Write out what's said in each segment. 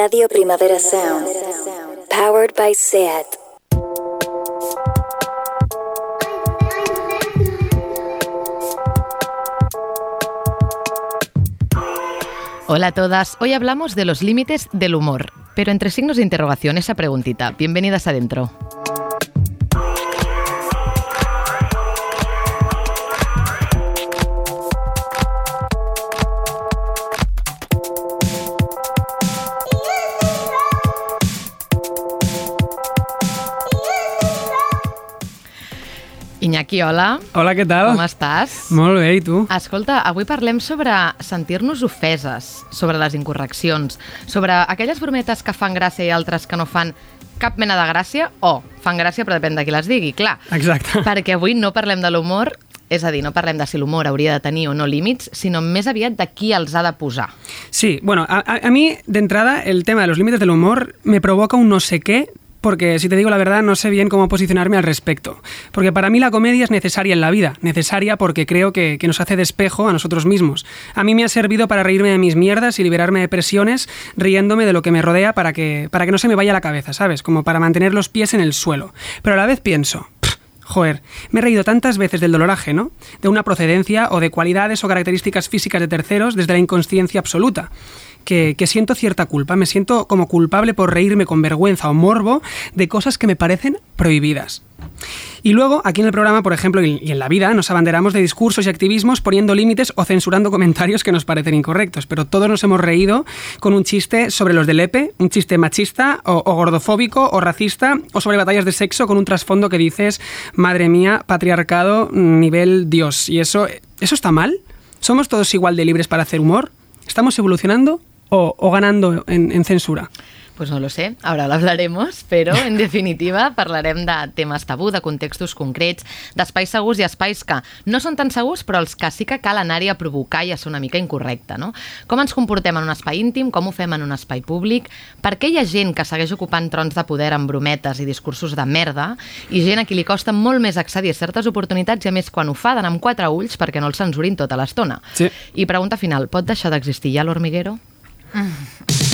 Radio Primavera Sound. Powered by SEAT. Hola a todas, hoy hablamos de los límites del humor, pero entre signos de interrogación esa preguntita. Bienvenidas adentro. Iñaki, hola. Hola, què tal? Com estàs? Molt bé, i tu? Escolta, avui parlem sobre sentir-nos ofeses, sobre les incorreccions, sobre aquelles brometes que fan gràcia i altres que no fan cap mena de gràcia, o fan gràcia però depèn de qui les digui, clar. Exacte. Perquè avui no parlem de l'humor, és a dir, no parlem de si l'humor hauria de tenir o no límits, sinó més aviat de qui els ha de posar. Sí, bueno, a, a, a mí de entrada el tema de los límites del humor me provoca un no sé qué porque si te digo la verdad no sé bien cómo posicionarme al respecto. Porque para mí la comedia es necesaria en la vida, necesaria porque creo que, que, nos hace despejo a nosotros mismos. A mí me ha servido para reírme de mis mierdas y liberarme de presiones riéndome de lo que me rodea para que, para que no se me vaya la cabeza, ¿sabes? Como para mantener los pies en el suelo. Pero a la vez pienso... Joder, me he reído tantas veces del dolor ajeno, de una procedencia o de cualidades o características físicas de terceros desde la inconsciencia absoluta que, siento cierta culpa, me siento como culpable por reírme con vergüenza o morbo de cosas que me parecen prohibidas. Y luego, aquí en el programa, por ejemplo, y en la vida, nos abanderamos de discursos y activismos poniendo límites o censurando comentarios que nos parecen incorrectos. Pero todos nos hemos reído con un chiste sobre los del EPE, un chiste machista o, o gordofóbico o racista, o sobre batallas de sexo con un trasfondo que dices, madre mía, patriarcado, nivel Dios. ¿Y eso, eso está mal? ¿Somos todos igual de libres para hacer humor? ¿Estamos evolucionando o, o ganando en, en censura? Pues no lo sé, ara l'hablaremos, però en definitiva parlarem de temes tabú, de contextos concrets, d'espais segurs i espais que no són tan segurs però els que sí que cal anar-hi a provocar i a ser una mica incorrecte, no? Com ens comportem en un espai íntim, com ho fem en un espai públic, per què hi ha gent que segueix ocupant trons de poder amb brometes i discursos de merda i gent a qui li costa molt més accedir a certes oportunitats i a més quan ho fa d'anar amb quatre ulls perquè no el censurin tota l'estona. Sí. I pregunta final, pot deixar d'existir ja l'hormiguero? Mm.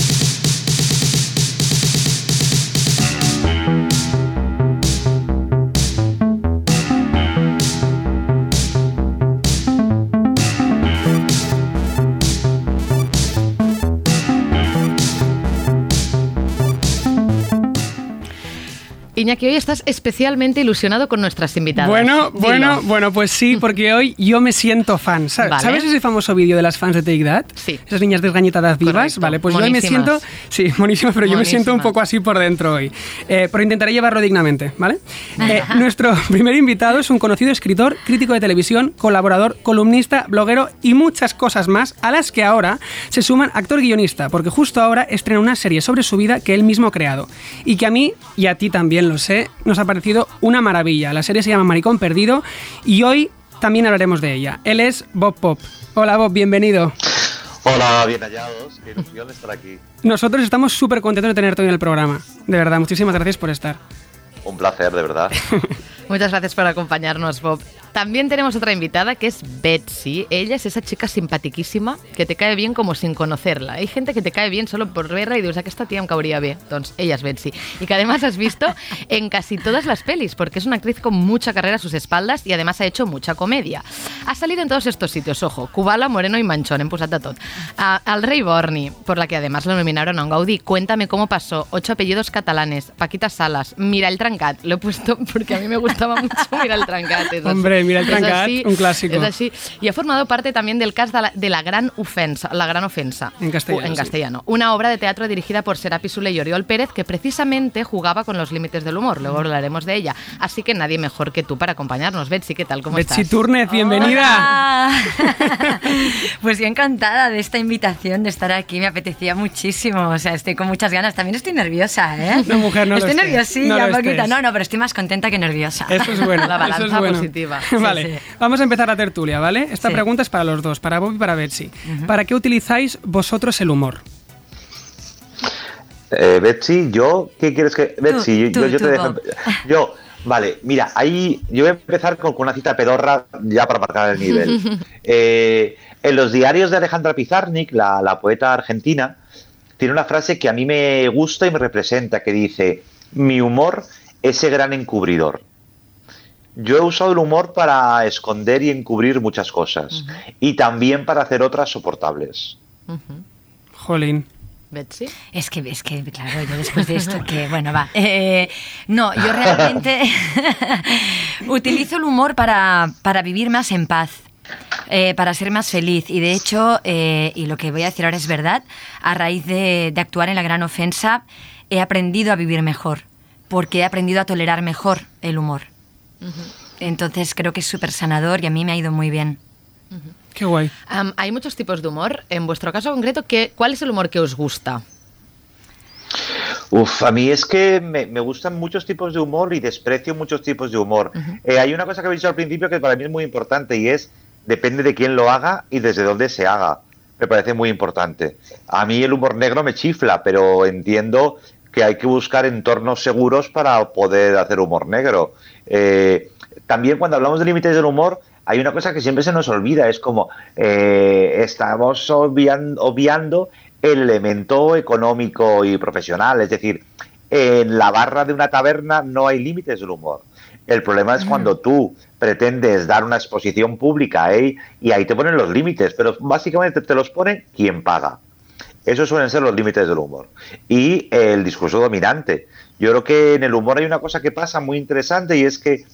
Iñaki, hoy estás especialmente ilusionado con nuestras invitadas. Bueno, Dilo. bueno, bueno, pues sí, porque hoy yo me siento fan. ¿Sabes, Vale. ¿Sabes ese famoso vídeo de las fans de Take That? Sí. Esas niñas desgañetadas vivas. Correcto. Vale, pues yo hoy me Monísimas. siento. Sí, buenísimo, pero yo me siento un Monísimas. poco así por dentro hoy. Eh, pero intentaré llevarlo dignamente, ¿vale? Eh, nuestro primer invitado es un conocido escritor, crítico de televisión, colaborador, columnista, bloguero y muchas cosas más, a las que ahora se suman actor guionista, porque justo ahora estrena una serie sobre su vida que él mismo ha creado. Y que a mí, y a ti también lo sé, nos ha parecido una maravilla. La serie se llama Maricón Perdido y hoy también hablaremos de ella. Él es Bob Pop. Hola Bob, bienvenido. Hola, bien hallados. Qué ilusión estar aquí. Nosotros estamos súper contentos de tenerte hoy en el programa. De verdad, muchísimas gracias por estar. Un placer, de verdad. Muchas gracias por acompañarnos, Bob. También tenemos otra invitada que es Betsy. Ella es esa chica simpatiquísima que te cae bien como sin conocerla. Hay gente que te cae bien solo por verla y dices, que esta tía me cabría bien. Entonces, ella es Betsy. Y que además has visto en casi todas las pelis, porque es una actriz con mucha carrera a sus espaldas y además ha hecho mucha comedia. Ha salido en todos estos sitios, ojo, Kubala, Moreno y Manchón, en posat de tot. A, al Rey Borni, por la que además lo nominaron a un Gaudí. Cuéntame cómo pasó. Ocho apellidos catalanes. Paquita Salas. Mira el Trancat. Lo he puesto porque a mí me gustaba mucho Mira el Trancat. Hombre, Mira el Es Trancat, así, un clásico. Es así. Y ha formado parte también del cast de la, de la Gran Ofensa, La Gran Ofensa. En castellano, En sí. castellano. Una obra de teatro dirigida por Serapi Sule y Oriol Pérez que precisamente jugaba con los límites del humor. Luego hablaremos de ella. Así que nadie mejor que tú para acompañarnos. Betsy, ¿qué tal? ¿Cómo Betsy estás? Bienvenida. Hola. Pues yo encantada de esta invitación, de estar aquí, me apetecía muchísimo, o sea, estoy con muchas ganas, también estoy nerviosa, ¿eh? No, mujer, no lo Estoy estés, nerviosilla, no lo poquito, estés. no, no, pero estoy más contenta que nerviosa. Eso es bueno. La balanza es bueno. positiva. vale, sí. vamos a empezar la tertulia, ¿vale? Esta Sí. pregunta es para los dos, para Bob y para Betsy. ¿Para qué utilizáis vosotros el humor? Eh, Betsy, yo, ¿qué quieres que.? Betsy, tú, yo, yo tú, te dejo. Bob. Yo, vale, mira, ahí. Yo voy a empezar con, con una cita pedorra ya para marcar el nivel. Eh, en los diarios de Alejandra Pizarnik, la, la poeta argentina, tiene una frase que a mí me gusta y me representa, que dice, mi humor, ese gran encubridor. Yo he usado el humor para esconder y encubrir muchas cosas y también para hacer otras soportables. Jolín. Betsy. Es que, es que, claro, yo después de esto, que bueno, va. Eh, no, yo realmente utilizo el humor para, para vivir más en paz. eh, para ser más feliz. Y de hecho, eh, y lo que voy a decir ahora es verdad, a raíz de, de actuar en la gran ofensa, he aprendido a vivir mejor, porque he aprendido a tolerar mejor el humor. Entonces creo que es súper sanador y a mí me ha ido muy bien. Qué guay. Hay muchos tipos de humor. En vuestro caso concreto, ¿qué, ¿cuál es el humor que os gusta? Uf, a mí es que me, me gustan muchos tipos de humor y desprecio muchos tipos de humor. Eh, hay una cosa que habéis dicho al principio que para mí es muy importante y es depende de quién lo haga y desde dónde se haga. Me parece muy importante. A mí el humor negro me chifla, pero entiendo que hay que buscar entornos seguros para poder hacer humor negro. Eh, también cuando hablamos de límites del humor, hay una cosa que siempre se nos olvida, es como eh, estamos obvian- obviando el elemento económico y profesional, es decir, en la barra de una taberna no hay límites del humor. El problema es cuando tú pretendes dar una exposición pública ¿eh? y ahí te ponen los límites, pero básicamente te los pone quien paga. Esos suelen ser los límites del humor. Y el discurso dominante. Yo creo que en el humor hay una cosa que pasa muy interesante y es que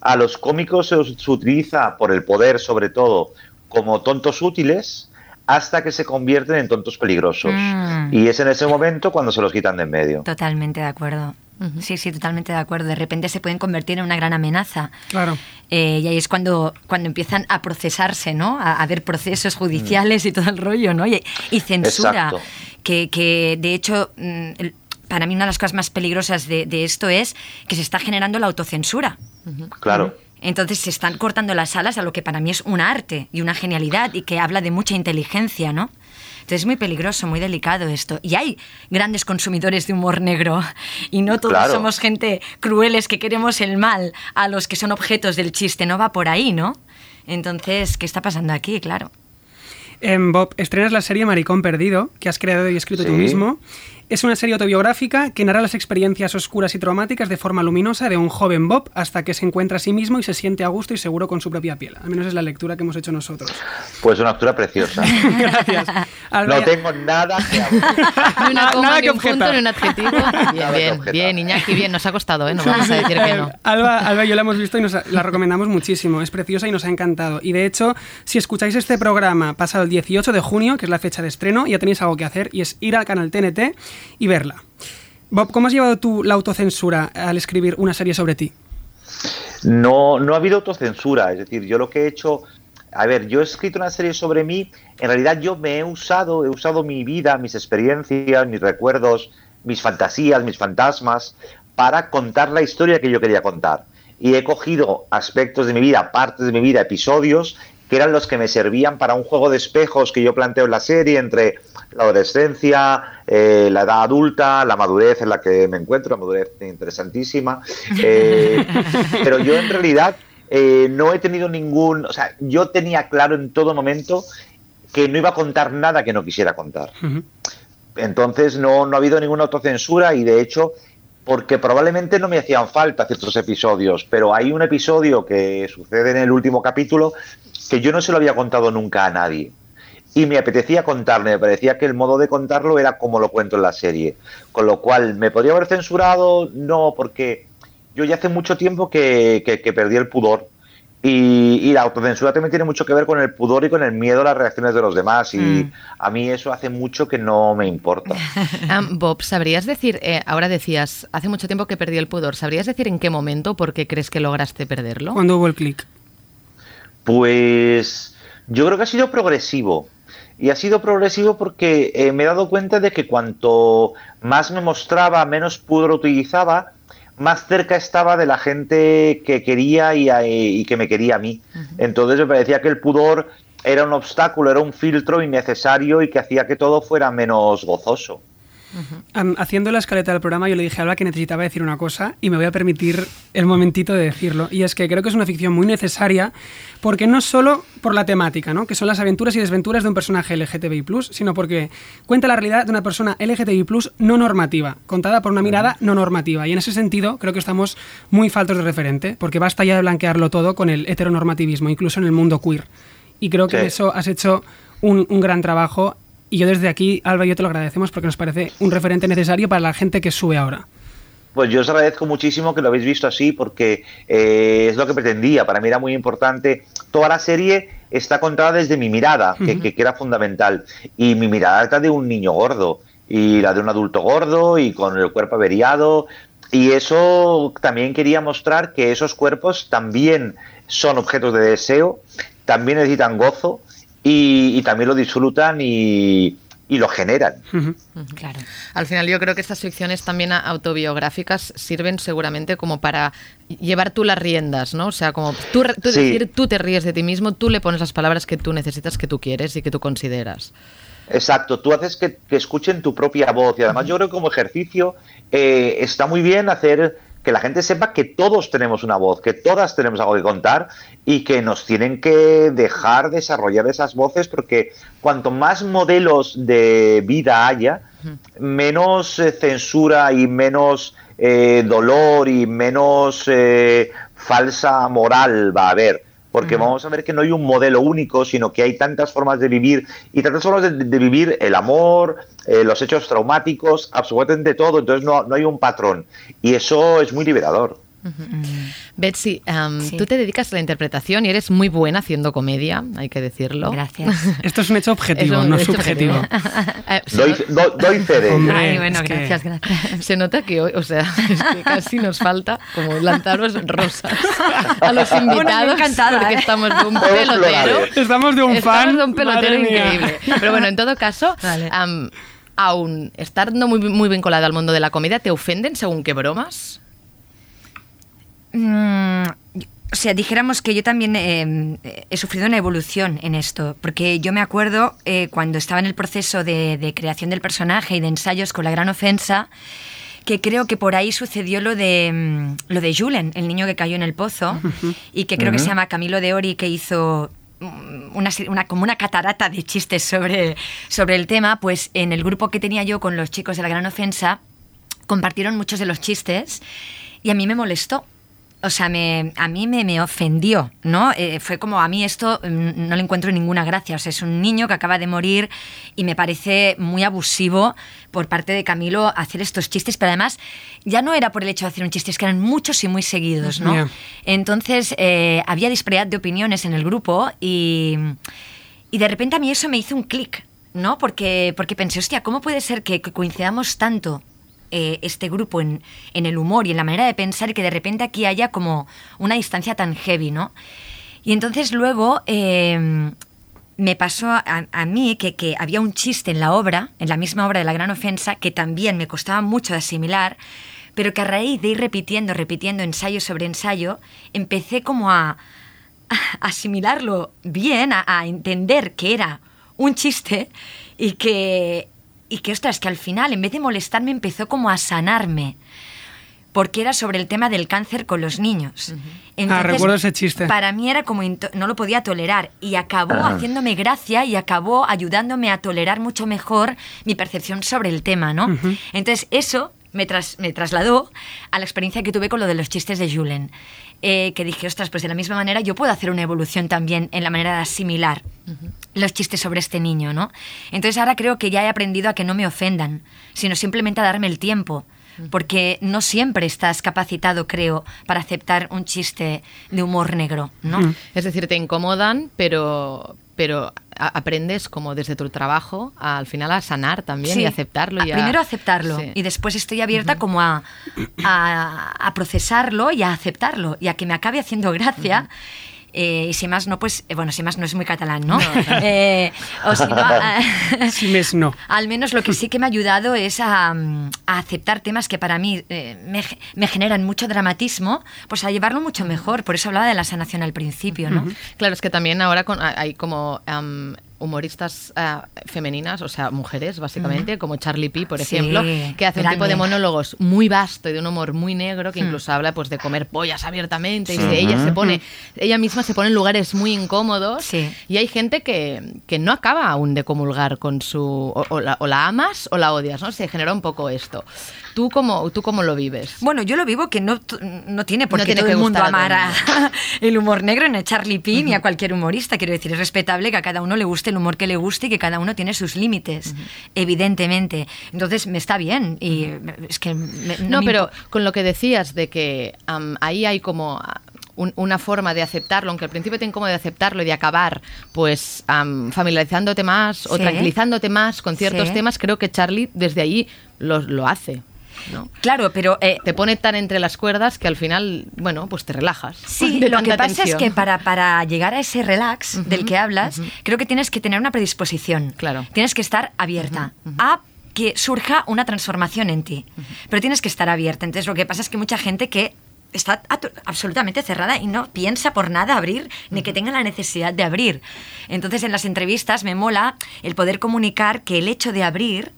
a los cómicos se utiliza por el poder, sobre todo, como tontos útiles hasta que se convierten en tontos peligrosos. Mm. Y es en ese momento cuando se los quitan de en medio. Totalmente de acuerdo. Sí, sí, totalmente de acuerdo. De repente se pueden convertir en una gran amenaza. Claro. Eh, y ahí es cuando, cuando empiezan a procesarse, ¿no? A, a ver procesos judiciales y todo el rollo, ¿no? Y, y censura. Que, que, de hecho, mm, para mí una de las cosas más peligrosas de, de esto es que se está generando la autocensura. Claro. Entonces se están cortando las alas a lo que para mí es un arte y una genialidad y que habla de mucha inteligencia, ¿no? Entonces es muy peligroso, muy delicado esto. Y hay grandes consumidores de humor negro y no todos Claro. somos gente crueles que queremos el mal a los que son objetos del chiste, no va por ahí, ¿no? Entonces, ¿qué está pasando aquí? Claro. Em, Bob, estrenas la serie Maricón Perdido, que has creado y escrito tú mismo. Es una serie autobiográfica que narra las experiencias oscuras y traumáticas de forma luminosa de un joven Bob hasta que se encuentra a sí mismo y se siente a gusto y seguro con su propia piel. Al menos es la lectura que hemos hecho nosotros. Pues una lectura preciosa. Gracias. No tengo nada que hablar. Ni una Nada coma, que ni un objetar. punto, ni un adjetivo. Bien, Nada bien, bien, Iñaki, bien. Nos ha costado, ¿eh? No vamos a decir que no. Eh, Alba, Alba y yo la hemos visto y nos, la recomendamos muchísimo. Es preciosa y nos ha encantado. Y de hecho, si escucháis este programa pasado el 18 de junio, que es la fecha de estreno, ya tenéis algo que hacer y es ir al canal TNT y verla. Bob, ¿cómo has llevado tú la autocensura al escribir una serie sobre ti? No, no ha habido autocensura. Es decir, yo lo que he hecho. A ver, yo he escrito una serie sobre mí. En realidad, yo me he usado, he usado mi vida, mis experiencias, mis recuerdos, mis fantasías, mis fantasmas, para contar la historia que yo quería contar. Y he cogido aspectos de mi vida, partes de mi vida, episodios, que eran los que me servían para un juego de espejos que yo planteo en la serie entre la adolescencia, eh, la edad adulta, la madurez en la que me encuentro, la madurez interesantísima. Eh, pero yo en realidad eh, no he tenido ningún, o sea, yo tenía claro en todo momento que no iba a contar nada que no quisiera contar. Entonces no, no ha habido ninguna autocensura y de hecho, porque probablemente no me hacían falta ciertos episodios, pero hay un episodio que sucede en el último capítulo que yo no se lo había contado nunca a nadie. Y me apetecía contarle, me parecía que el modo de contarlo era como lo cuento en la serie. Con lo cual, ¿me podría haber censurado? No, porque yo ya hace mucho tiempo que, que- que perdí el pudor. Y, y la autocensura también tiene mucho que ver con el pudor y con el miedo a las reacciones de los demás. Y Mm. a mí eso hace mucho que no me importa. Am, Bob, ¿sabrías decir, eh, ahora decías, hace mucho tiempo que perdí el pudor, ¿sabrías decir en qué momento, por qué crees que lograste perderlo? Cuando hubo el clic. Pues yo creo que ha sido progresivo. Y ha sido progresivo porque eh, me he dado cuenta de que cuanto más me mostraba, menos pudor utilizaba, más cerca estaba de la gente que quería y, a- y que me quería a mí. Entonces me parecía que el pudor era un obstáculo, era un filtro innecesario y que hacía que todo fuera menos gozoso. Haciendo la escaleta del programa, yo le dije a Alba que necesitaba decir una cosa y me voy a permitir el momentito de decirlo. Y es que creo que es una ficción muy necesaria porque no solo por la temática, ¿no? que son las aventuras y desventuras de un personaje LGTBI, sino porque cuenta la realidad de una persona LGTBI no normativa, contada por una mirada no normativa. Y en ese sentido, creo que estamos muy faltos de referente, porque basta ya de blanquearlo todo con el heteronormativismo, incluso en el mundo queer. Y creo que Sí. eso has hecho un, un gran trabajo. Y yo desde aquí, Alba y yo te lo agradecemos porque nos parece un referente necesario para la gente que sube ahora. Pues yo os agradezco muchísimo que lo habéis visto así porque eh, es lo que pretendía. Para mí era muy importante. Toda la serie está contada desde mi mirada, que, que- que era fundamental. Y mi mirada era de un niño gordo y la de un adulto gordo y con el cuerpo averiado. Y eso también quería mostrar que esos cuerpos también son objetos de deseo, también necesitan gozo y, y también lo disfrutan y, y lo generan. Claro. Al final yo creo que estas ficciones también autobiográficas sirven seguramente como para llevar tú las riendas, ¿no? O sea, como tú, re- tú Sí. decir, tú te ríes de ti mismo, tú le pones las palabras que tú necesitas, que tú quieres y que tú consideras. Exacto, tú haces que, que escuchen tu propia voz y además yo creo que como ejercicio eh, está muy bien hacer que la gente sepa que todos tenemos una voz, que todas tenemos algo que contar y que nos tienen que dejar desarrollar esas voces porque cuanto más modelos de vida haya, menos eh, censura y menos eh, dolor y menos eh, falsa moral va a haber. Porque vamos a ver que no hay un modelo único, sino que hay tantas formas de vivir y tantas formas de, de vivir el amor, eh, los hechos traumáticos, absolutamente todo. Entonces no, no hay un patrón. Y eso es muy liberador. Betsy, em, Sí. tú te dedicas a la interpretación y eres muy buena haciendo comedia, hay que decirlo. Gracias. Esto es un hecho objetivo, un no hecho subjetivo. Se, Doy, do- doy fe de ello. Hombre, Ay, bueno, es que- gracias, gracias. se nota que hoy, o sea, es que casi nos falta como lanzaros rosas a los invitados porque ¿eh? estamos de un pelotero. Estamos de un Estamos fan. de un pelotero increíble. Pero bueno, en todo caso, Vale. am, aún estando muy, muy vinculada al mundo de la comedia, ¿te ofenden según qué bromas? Mm, o sea, dijéramos que yo también eh, he sufrido una evolución en esto, porque yo me acuerdo eh, cuando estaba en el proceso de, de creación del personaje y de ensayos con la gran ofensa, que creo que por ahí sucedió lo de mm, lo de Julen, el niño que cayó en el pozo, y que creo que se llama Camilo de Ori, que hizo mm, una, una- como una catarata de chistes sobre, sobre el tema, pues en el grupo que tenía yo con los chicos de la gran ofensa, compartieron muchos de los chistes y a mí me molestó. O sea, me, a mí me, me ofendió, ¿no? Eh, fue como, a mí esto mm, no le encuentro ninguna gracia. O sea, es un niño que acaba de morir y me parece muy abusivo por parte de Camilo hacer estos chistes, pero además ya no era por el hecho de hacer un chiste, es que eran muchos y muy seguidos, ¿no? Entonces, eh, había disparidad de opiniones en el grupo y, y de repente a mí eso me hizo un clic, ¿no? Porque, porque pensé, hostia, ¿cómo puede ser que, que coincidamos tanto eh, este grupo en, el humor y en la manera de pensar y que de repente aquí haya como una distancia tan heavy, ¿no? Y entonces luego eh, me pasó a, mí que, había un chiste en la obra, en la misma obra de La Gran Ofensa, que también me costaba mucho de asimilar, pero que a raíz de ir repitiendo, repitiendo ensayo sobre ensayo, empecé como a, asimilarlo bien, a entender que era un chiste y que, y que, ostras, que al final, en vez de molestarme, empezó como a sanarme. Porque era sobre el tema del cáncer con los niños. Ah, recuerdo ese chiste. Para mí era como no lo podía tolerar y acabó Ajá. haciéndome gracia y acabó ayudándome a tolerar mucho mejor mi percepción sobre el tema, ¿no? Entonces eso me, tras- me trasladó a la experiencia que tuve con lo de los chistes de Julen. Eh, que dije, ostras, pues de la misma manera yo puedo hacer una evolución también en la manera de asimilar los chistes sobre este niño, ¿no? Entonces ahora creo que ya he aprendido a que no me ofendan, sino simplemente a darme el tiempo. Porque no siempre estás capacitado, creo, para aceptar un chiste de humor negro, ¿no? Es decir, te incomodan, pero, pero aprendes como desde tu trabajo a, al final a sanar también Sí. y aceptarlo. Y A- Primero aceptarlo Sí. y después estoy abierta como a, a, a procesarlo y a aceptarlo y a que me acabe haciendo gracia. Eh, y si más no, pues, eh, bueno, si más no es muy catalán, ¿no? Eh, o si no, a- Si mes no. al menos lo que sí que me ha ayudado es a, mm, a aceptar temas que para mí eh, me, ge- me generan mucho dramatismo, pues a llevarlo mucho mejor. Por eso hablaba de la sanación al principio, ¿no? Claro, es que también ahora con- hay como humoristas eh, femeninas, o sea, mujeres, básicamente, como Charlie P, por Sí, ejemplo, que hace un tipo de monólogos muy vasto y de un humor muy negro, Hmm. que incluso habla pues de comer pollas abiertamente y de ella se pone, ella misma se pone en lugares muy incómodos Sí. y hay gente que, que no acaba aún de comulgar con su o, o la, o la amas o la odias, ¿no? Se genera un poco esto. ¿Tú cómo, tú cómo lo vives? Bueno, yo lo vivo que no, no tiene por No qué tiene todo que el mundo amar a el humor negro, ni a Charlie P, ni a cualquier humorista. Quiero decir, es respetable que a cada uno le guste el humor que le guste y que cada uno tiene sus límites, evidentemente. Entonces, me está bien y es que... me- No, pero con lo que decías de que am, ahí hay como ah, un- una forma de aceptarlo, aunque al principio te incómodo de aceptarlo y de acabar, pues am, familiarizándote más o Sí. tranquilizándote más con ciertos Sí. temas, creo que Charlie desde ahí lo, lo hace. ¿No? Claro, pero... eh, Te pone tan entre las cuerdas que al final, bueno, pues te relajas. Sí, de lo que pasa es que para, para llegar a ese relax del que hablas, creo que tienes que tener una predisposición. Claro. Tienes que estar abierta a que surja una transformación en ti. Pero tienes que estar abierta. Entonces, lo que pasa es que mucha gente que está absolutamente cerrada y no piensa por nada abrir ni que tenga la necesidad de abrir. Entonces, en las entrevistas me mola el poder comunicar que el hecho de abrir,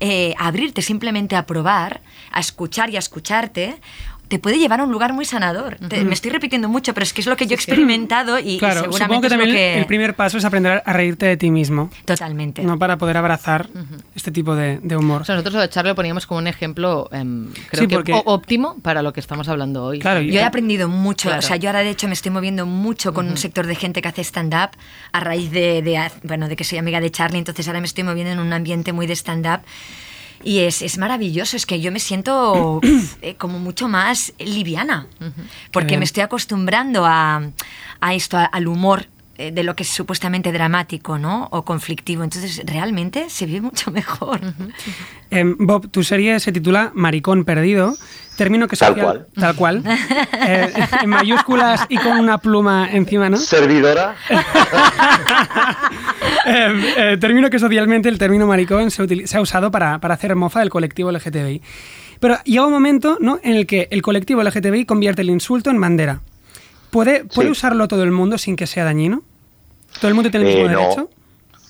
eh, abrirte simplemente a probar, a escuchar y a escucharte, te puede llevar a un lugar muy sanador. Te- me estoy repitiendo mucho, pero es que es lo que yo he experimentado y, y Claro, seguramente supongo que es lo también que... el primer paso es aprender a reírte de ti mismo, Totalmente. no para poder abrazar este tipo de, de humor. O sea, nosotros lo de Charlie lo poníamos como un ejemplo, em, creo Sí, que porque- óptimo para lo que estamos hablando hoy. Claro, y- Yo he aprendido mucho, Claro. o sea, yo ahora de hecho me estoy moviendo mucho con un sector de gente que hace stand-up a raíz de, de bueno, de que soy amiga de Charlie, entonces ahora me estoy moviendo en un ambiente muy de stand-up y es, es maravilloso, es que yo me siento eh, como mucho más liviana, porque me estoy acostumbrando a, a esto, a- al humor de lo que es supuestamente dramático, ¿no? O conflictivo. Entonces, realmente se vive mucho mejor. Em, Bob, tu serie se titula Maricón Perdido, término que Tal cual. Tal cual. Eh, en mayúsculas y con una pluma encima, ¿no? Servidora. Eh, eh, término que socialmente el término maricón se, ha usado para, para hacer mofa del colectivo LGTBI. Pero llega un momento ¿no? en el que el colectivo LGTBI convierte el insulto en bandera. ¿Puede, ¿puede Sí. usarlo todo el mundo sin que sea dañino? ¿Todo el mundo tiene el mismo Eh, no. derecho?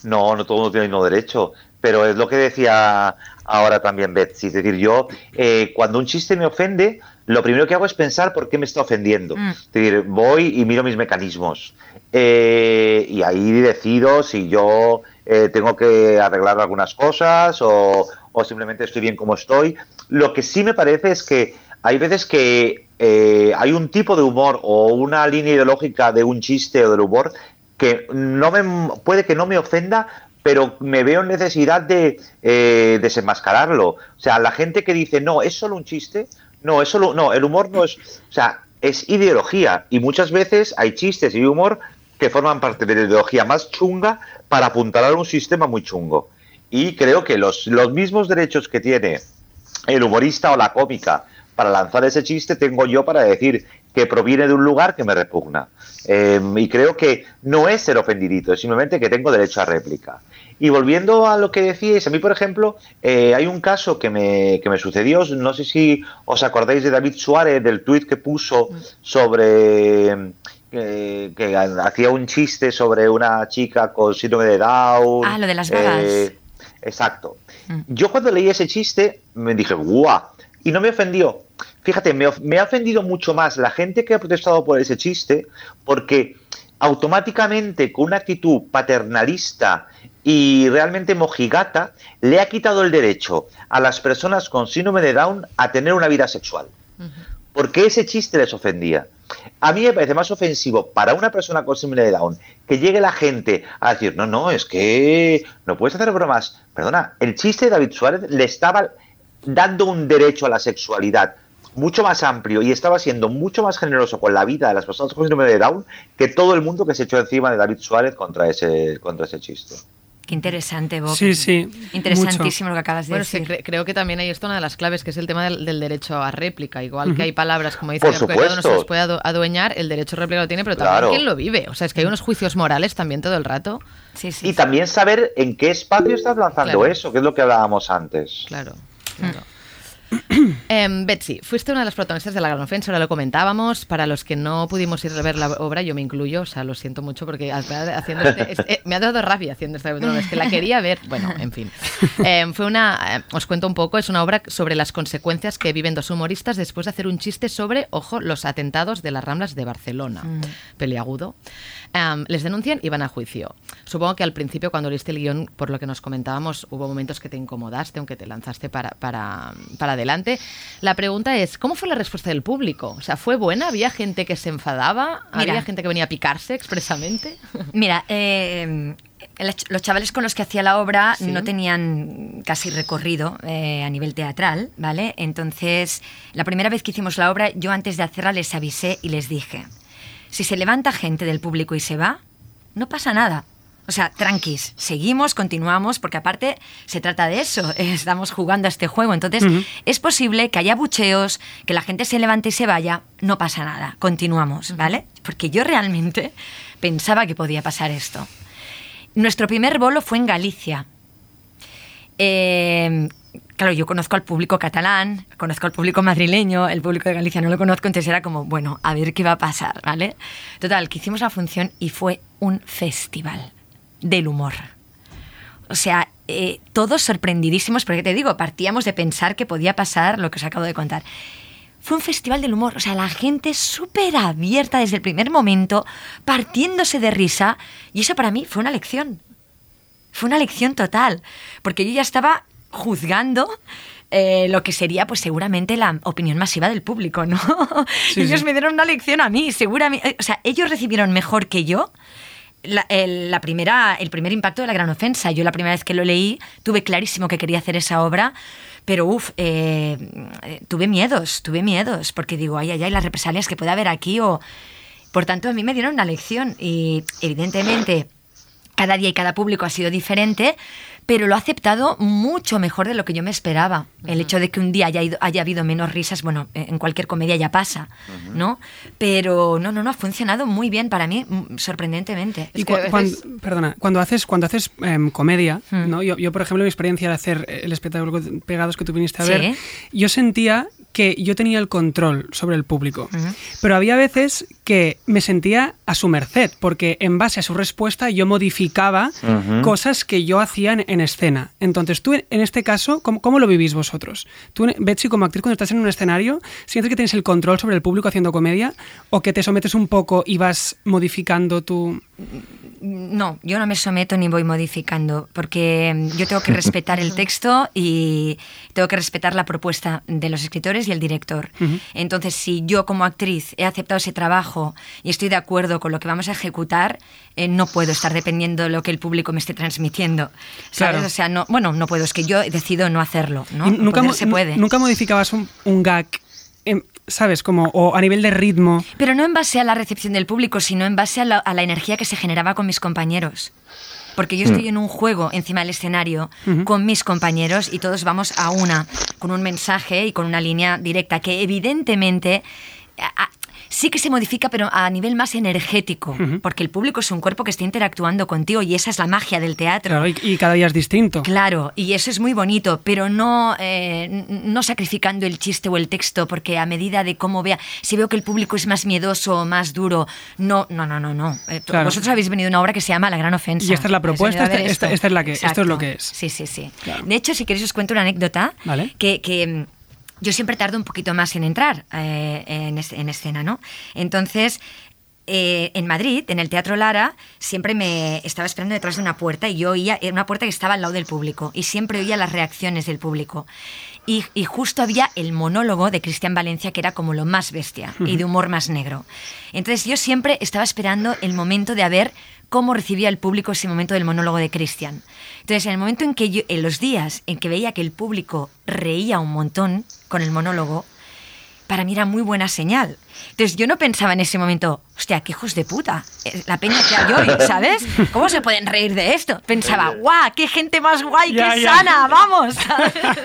No, no todo el mundo tiene el mismo derecho. Pero es lo que decía ahora también Betsy. Es decir, yo, eh, cuando un chiste me ofende, lo primero que hago es pensar por qué me está ofendiendo. Mm. Es decir, voy y miro mis mecanismos. Eh, y ahí decido si yo eh, tengo que arreglar algunas cosas o, o simplemente estoy bien como estoy. Lo que sí me parece es que hay veces que eh, hay un tipo de humor o una línea ideológica de un chiste o del humor que no me puede que no me ofenda, pero me veo en necesidad de eh, desenmascararlo. O sea, la gente que dice, no, es solo un chiste, no, es solo, no, el humor no es, o sea, es ideología. Y muchas veces hay chistes y humor que forman parte de la ideología más chunga para apuntalar un sistema muy chungo. Y creo que los, los mismos derechos que tiene el humorista o la cómica para lanzar ese chiste tengo yo para decir que proviene de un lugar que me repugna. Eh, y creo que no es ser ofendidito, es simplemente que tengo derecho a réplica. Y volviendo a lo que decíais, a mí, por ejemplo, eh, hay un caso que me, que me sucedió, no sé si os acordáis de David Suárez, del tuit que puso sobre eh, que hacía un chiste sobre una chica con síndrome de Down. Ah, lo de las vagas. eh, exacto. Mm. Yo cuando leí ese chiste me dije, ¡guau! Y no me ofendió. Fíjate, me, ha ofendido mucho más la gente que ha protestado por ese chiste, porque automáticamente, con una actitud paternalista y realmente mojigata, le ha quitado el derecho a las personas con síndrome de Down a tener una vida sexual. Porque ese chiste les ofendía. A mí me parece más ofensivo para una persona con síndrome de Down que llegue la gente a decir, no, no, es que no puedes hacer bromas. Perdona, el chiste de David Suárez le estaba dando un derecho a la sexualidad mucho más amplio y estaba siendo mucho más generoso con la vida de las personas con síndrome de Down que todo el mundo que se echó encima de David Suárez contra ese, contra ese chiste. Qué interesante, Bob. Sí, sí. Interesantísimo lo que acabas de Bueno, sí, decir. cre- creo que también hay esto una de las claves, que es el tema del, del derecho a réplica. Igual que hay palabras, como dice que cada uno se supuesto. las puede adu- adueñar, el derecho a réplica lo tiene, pero también Claro. quién lo vive. O sea, es que hay unos juicios morales también todo el rato. Sí, sí. Y también saber en qué espacio estás lanzando Claro. eso, que es lo que hablábamos antes. Claro, claro. Em, Betsy, fuiste una de las protagonistas de La Gran Ofensa, ahora lo comentábamos. Para los que no pudimos ir a ver la obra, yo me incluyo, o sea, lo siento mucho porque haciendo este, este- eh, me ha dado rabia haciendo esta es que la quería ver. Bueno, en fin. Em, fue una, eh, os cuento un poco, es una obra sobre las consecuencias que viven dos humoristas después de hacer un chiste sobre, ojo, los atentados de las Ramblas de Barcelona. Peliagudo. Em, les denuncian y van a juicio. Supongo que al principio, cuando leíste el guion, por lo que nos comentábamos, hubo momentos que te incomodaste, aunque te lanzaste para, para, para adelante. La pregunta es, ¿cómo fue la respuesta del público? O sea, ¿fue buena? ¿Había gente que se enfadaba? Mira. ¿Había gente que venía a picarse expresamente? Mira, eh, los chavales con los que hacía la obra Sí. no tenían casi recorrido eh, a nivel teatral, ¿vale? Entonces, la primera vez que hicimos la obra, yo antes de hacerla les avisé y les dije, si se levanta gente del público y se va, no pasa nada. O sea, tranquis, seguimos, continuamos, porque aparte se trata de eso, estamos jugando a este juego. Entonces, es posible que haya bucheos, que la gente se levante y se vaya, no pasa nada, continuamos, ¿vale? Porque yo realmente pensaba que podía pasar esto. Nuestro primer bolo fue en Galicia. Eh, claro, yo conozco al público catalán, conozco al público madrileño, el público de Galicia no lo conozco, entonces era como, bueno, a ver qué va a pasar, ¿vale? Total, que hicimos la función y fue un festival del humor. O sea, eh, todos sorprendidísimos, porque te digo, partíamos de pensar que podía pasar lo que os acabo de contar. Fue un festival del humor, o sea, la gente súper abierta desde el primer momento, partiéndose de risa, y eso para mí fue una lección. Fue una lección total, porque yo ya estaba juzgando eh, lo que sería, pues seguramente la opinión masiva del público, ¿no? Sí, ellos sí. me dieron una lección a mí, seguramente, o sea, ellos recibieron mejor que yo la, el, la primera, el primer impacto de la gran ofensa. Yo la primera vez que lo leí tuve clarísimo que quería hacer esa obra, pero uff, eh, eh, tuve miedos, tuve miedos, porque digo, ay, ay, ay, las represalias que puede haber aquí o... Por tanto, a mí me dieron una lección y evidentemente cada día y cada público ha sido diferente, pero lo ha aceptado mucho mejor de lo que yo me esperaba. El hecho de que un día haya, ido- haya habido menos risas, bueno, en cualquier comedia ya pasa, ¿no? Pero no, no, no, ha funcionado muy bien para mí, mm, sorprendentemente. Y Es que a cua- cuan- veces- perdona, cuando haces, cuando haces em, comedia, Hmm. ¿no? yo, yo, por ejemplo, mi experiencia de hacer el espectáculo Pegados que tú viniste a Sí. ver, yo sentía que yo tenía el control sobre el público. Pero había veces que me sentía a su merced, porque en base a su respuesta yo modificaba cosas que yo hacía en, en escena. Entonces, tú en, en este caso, ¿cómo, cómo lo vivís vosotros? Tú, Betsy, como actriz, cuando estás en un escenario, ¿sientes que tienes el control sobre el público haciendo comedia? ¿O que te sometes un poco y vas modificando tu... No, yo no me someto ni voy modificando, porque mm, yo tengo que respetar el texto y tengo que respetar la propuesta de los escritores y el director. Entonces, si yo como actriz he aceptado ese trabajo y estoy de acuerdo con lo que vamos a ejecutar, eh, no puedo estar dependiendo de lo que el público me esté transmitiendo. ¿sabes? Claro. O sea, no, bueno, no puedo, es que yo decido no hacerlo, ¿no? Nunca, se puede. nunca modificabas un, un gag, em, ¿sabes? Como, o a nivel de ritmo. Pero no en base a la recepción del público, sino en base a la, a la energía que se generaba con mis compañeros. Porque yo estoy en un juego encima del escenario con mis compañeros y todos vamos a una, con un mensaje y con una línea directa que evidentemente sí que se modifica, pero a nivel más energético, porque el público es un cuerpo que está interactuando contigo y esa es la magia del teatro. Claro, y, y cada día es distinto. Claro, y eso es muy bonito, pero no, eh, no sacrificando el chiste o el texto, porque a medida de cómo vea, si veo que el público es más miedoso o más duro, no, no, no, no, no. Eh, Claro. Vosotros habéis venido a una obra que se llama La Gran Ofensa. Y esta es la propuesta, esta- esta- esta es la que- esto es lo que es. Sí, sí, sí. Claro. De hecho, si queréis os cuento una anécdota Vale. que... que, mm, yo siempre tardo un poquito más en entrar eh, en, es- en escena, ¿no? Entonces, eh, en Madrid, en el Teatro Lara, siempre me estaba esperando detrás de una puerta y yo oía, era una puerta que estaba al lado del público y siempre oía las reacciones del público. Y, y justo había el monólogo de Cristian Valencia, que era como lo más bestia y de humor más negro. Entonces yo siempre estaba esperando el momento de a ver cómo recibía el público ese momento del monólogo de Cristian. Entonces, en el momento en que yo, en los días en que veía que el público reía un montón con el monólogo, para mí era muy buena señal. Entonces yo no pensaba en ese momento, hostia, qué hijos de puta, eh, la peña que hay hoy, ¿sabes? ¿Cómo se pueden reír de esto? Pensaba, guau, qué gente más guay, Ya, qué ya. sana, vamos.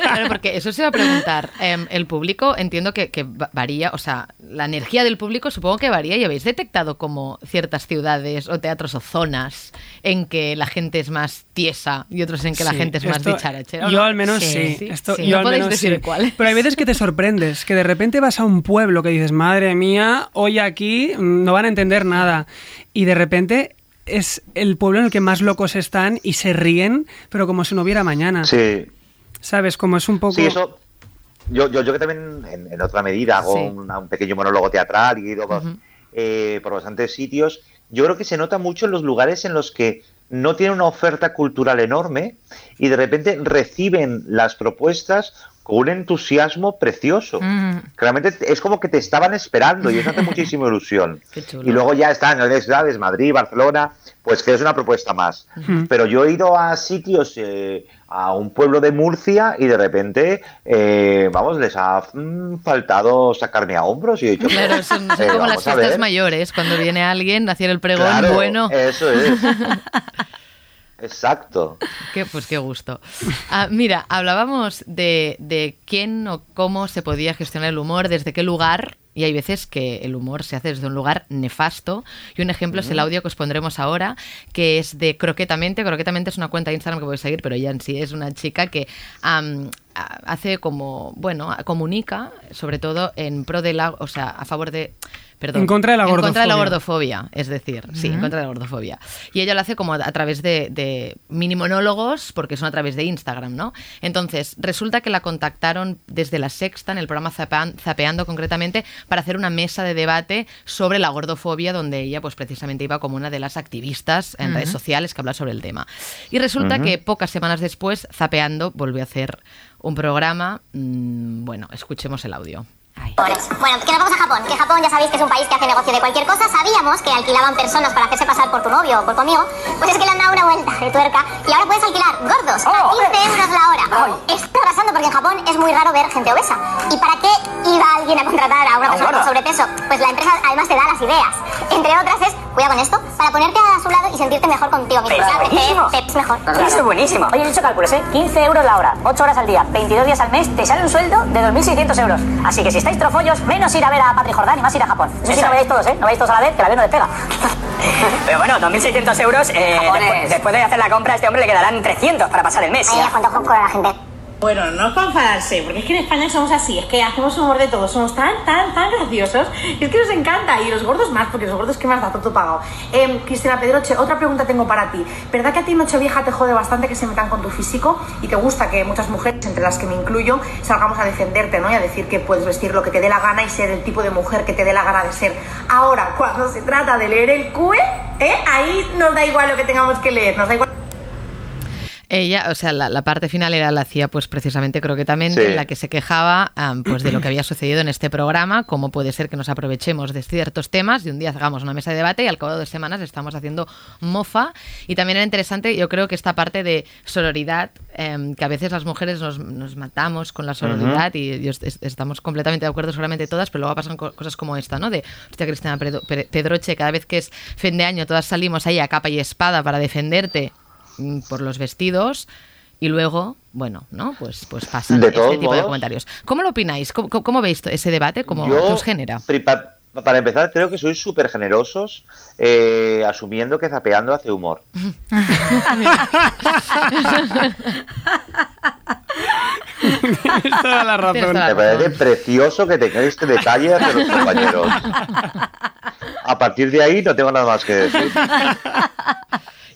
Claro, porque eso se va a preguntar. Em, el público entiendo que, que va- varía, o sea, la energía del público supongo que varía y habéis detectado como ciertas ciudades o teatros o zonas en que la gente es más tiesa y otros en que la Sí, gente es más esto- dicharachera. ¿o Yo al menos Sí, sí. sí, esto- sí. yo No al podéis menos decir sí. cuáles. Pero hay veces que te sorprendes, que de repente vas a un pueblo que dices, madre mía, hoy aquí mm, no van a entender nada. Y de repente es el pueblo en el que más locos están y se ríen, pero como si no hubiera mañana. Sí, ¿Sabes? Como es un poco... sí, eso. Yo, yo, yo que también en, en otra medida hago Sí. un, un pequeño monólogo teatral y he ido por, eh, por bastantes sitios. Yo creo que se nota mucho en los lugares en los que no tienen una oferta cultural enorme y de repente reciben las propuestas con un entusiasmo precioso. Mm. Realmente es como que te estaban esperando y eso hace muchísima ilusión. Y luego ya están en otras ciudades, Madrid, Barcelona, pues que es una propuesta más. Pero yo he ido a sitios, eh, a un pueblo de Murcia y de repente, eh, vamos, les ha mm, faltado sacarme a hombros y he dicho, Claro, son, son eh, como las fiestas mayores, cuando viene alguien a hacer el pregón Claro, bueno. Eso es. Exacto. Qué, pues qué gusto. Ah, mira, hablábamos de, de quién o cómo se podía gestionar el humor, desde qué lugar, y hay veces que el humor se hace desde un lugar nefasto. Y un ejemplo es el audio que os pondremos ahora, que es de Croquetamente. Croquetamente es una cuenta de Instagram que podéis seguir, pero ella en sí es una chica que a- hace como, bueno, comunica, sobre todo en pro de la, o sea, a favor de... Perdón, En contra de la En contra de la gordofobia. gordofobia, es decir, sí, en contra de la gordofobia. Y ella lo hace como a, a través de, de mini monólogos, porque son a través de Instagram, ¿no? Entonces, resulta que la contactaron desde la Sexta, en el programa Zapean- Zapeando concretamente, para hacer una mesa de debate sobre la gordofobia, donde ella, pues precisamente iba como una de las activistas en redes sociales que habla sobre el tema. Y resulta que pocas semanas después, Zapeando volvió a hacer un programa. mm, bueno, escuchemos el audio. Ay. Bueno, que nos vamos a Japón. Que Japón ya sabéis que es un país que hace negocio de cualquier cosa. Sabíamos que alquilaban personas para hacerse pasar por tu novio o por tu amigo. Pues es que le han dado una vuelta de tuerca y ahora puedes alquilar gordos a 15 euros la hora. Está arrasando porque en Japón es muy raro ver gente obesa. ¿Y para qué iba alguien a contratar a una persona con sobrepeso? Pues la empresa además te da las ideas. Entre otras es, cuidado con esto, para ponerte a su lado y sentirte mejor contigo mismo. Es mejor. Eso es buenísimo. Oye, he hecho cálculos, ¿eh? 15 euros la hora, 8 horas al día, 22 días al mes, te sale un sueldo de 2.600 euros. Así que si trofollos, menos ir a ver a Patrick Jordán y más ir a Japón. Eso sí, no vayáis todos, ¿eh? No vayáis todos a la vez, que la vez no despega. Pero bueno, 2.600 euros, eh, después, después de hacer la compra, a este hombre le quedarán 300 para pasar el mes. Ahí a cuánto la gente. Bueno, no para enfadarse, porque es que en España somos así, es que hacemos humor de todo, somos tan, tan, tan graciosos, es que nos encanta, y los gordos más, porque los gordos que más da todo pagado. Em, Cristina Pedroche, otra pregunta tengo para ti. ¿Verdad que a ti Nochevieja te jode bastante que se metan con tu físico y te gusta que muchas mujeres, entre las que me incluyo, salgamos a defenderte, ¿no? Y a decir que puedes vestir lo que te dé la gana y ser el tipo de mujer que te dé la gana de ser. Ahora, cuando se trata de leer el QE, ¿eh? Ahí nos da igual lo que tengamos que leer, nos da igual. Ella, o sea, la, la parte final era la hacía pues precisamente croquetamente, Sí. en la que se quejaba pues de lo que había sucedido en este programa, cómo puede ser que nos aprovechemos de ciertos temas y un día hagamos una mesa de debate y al cabo de dos semanas estamos haciendo mofa. Y también era interesante, yo creo que esta parte de sororidad, em, que a veces las mujeres nos, nos matamos con la sororidad y est- estamos completamente de acuerdo seguramente todas, pero luego pasan co- cosas como esta, ¿no? De, hostia, Cristina Pedro- Pe- Pedroche, cada vez que es fin de año todas salimos ahí a capa y espada para defenderte por los vestidos y luego, bueno, ¿no? Pues, pues pasan De este tipo de comentarios. ¿Cómo lo opináis? ¿Cómo, cómo- veis ese debate? ¿Cómo Yo, os genera? Para empezar, creo que sois súper generosos eh, asumiendo que Zapeando hace humor. Tienes toda la razón. Tienes toda la Me parece razón. precioso que tengáis este detalle hacia los compañeros. A partir de ahí no tengo nada más que decir.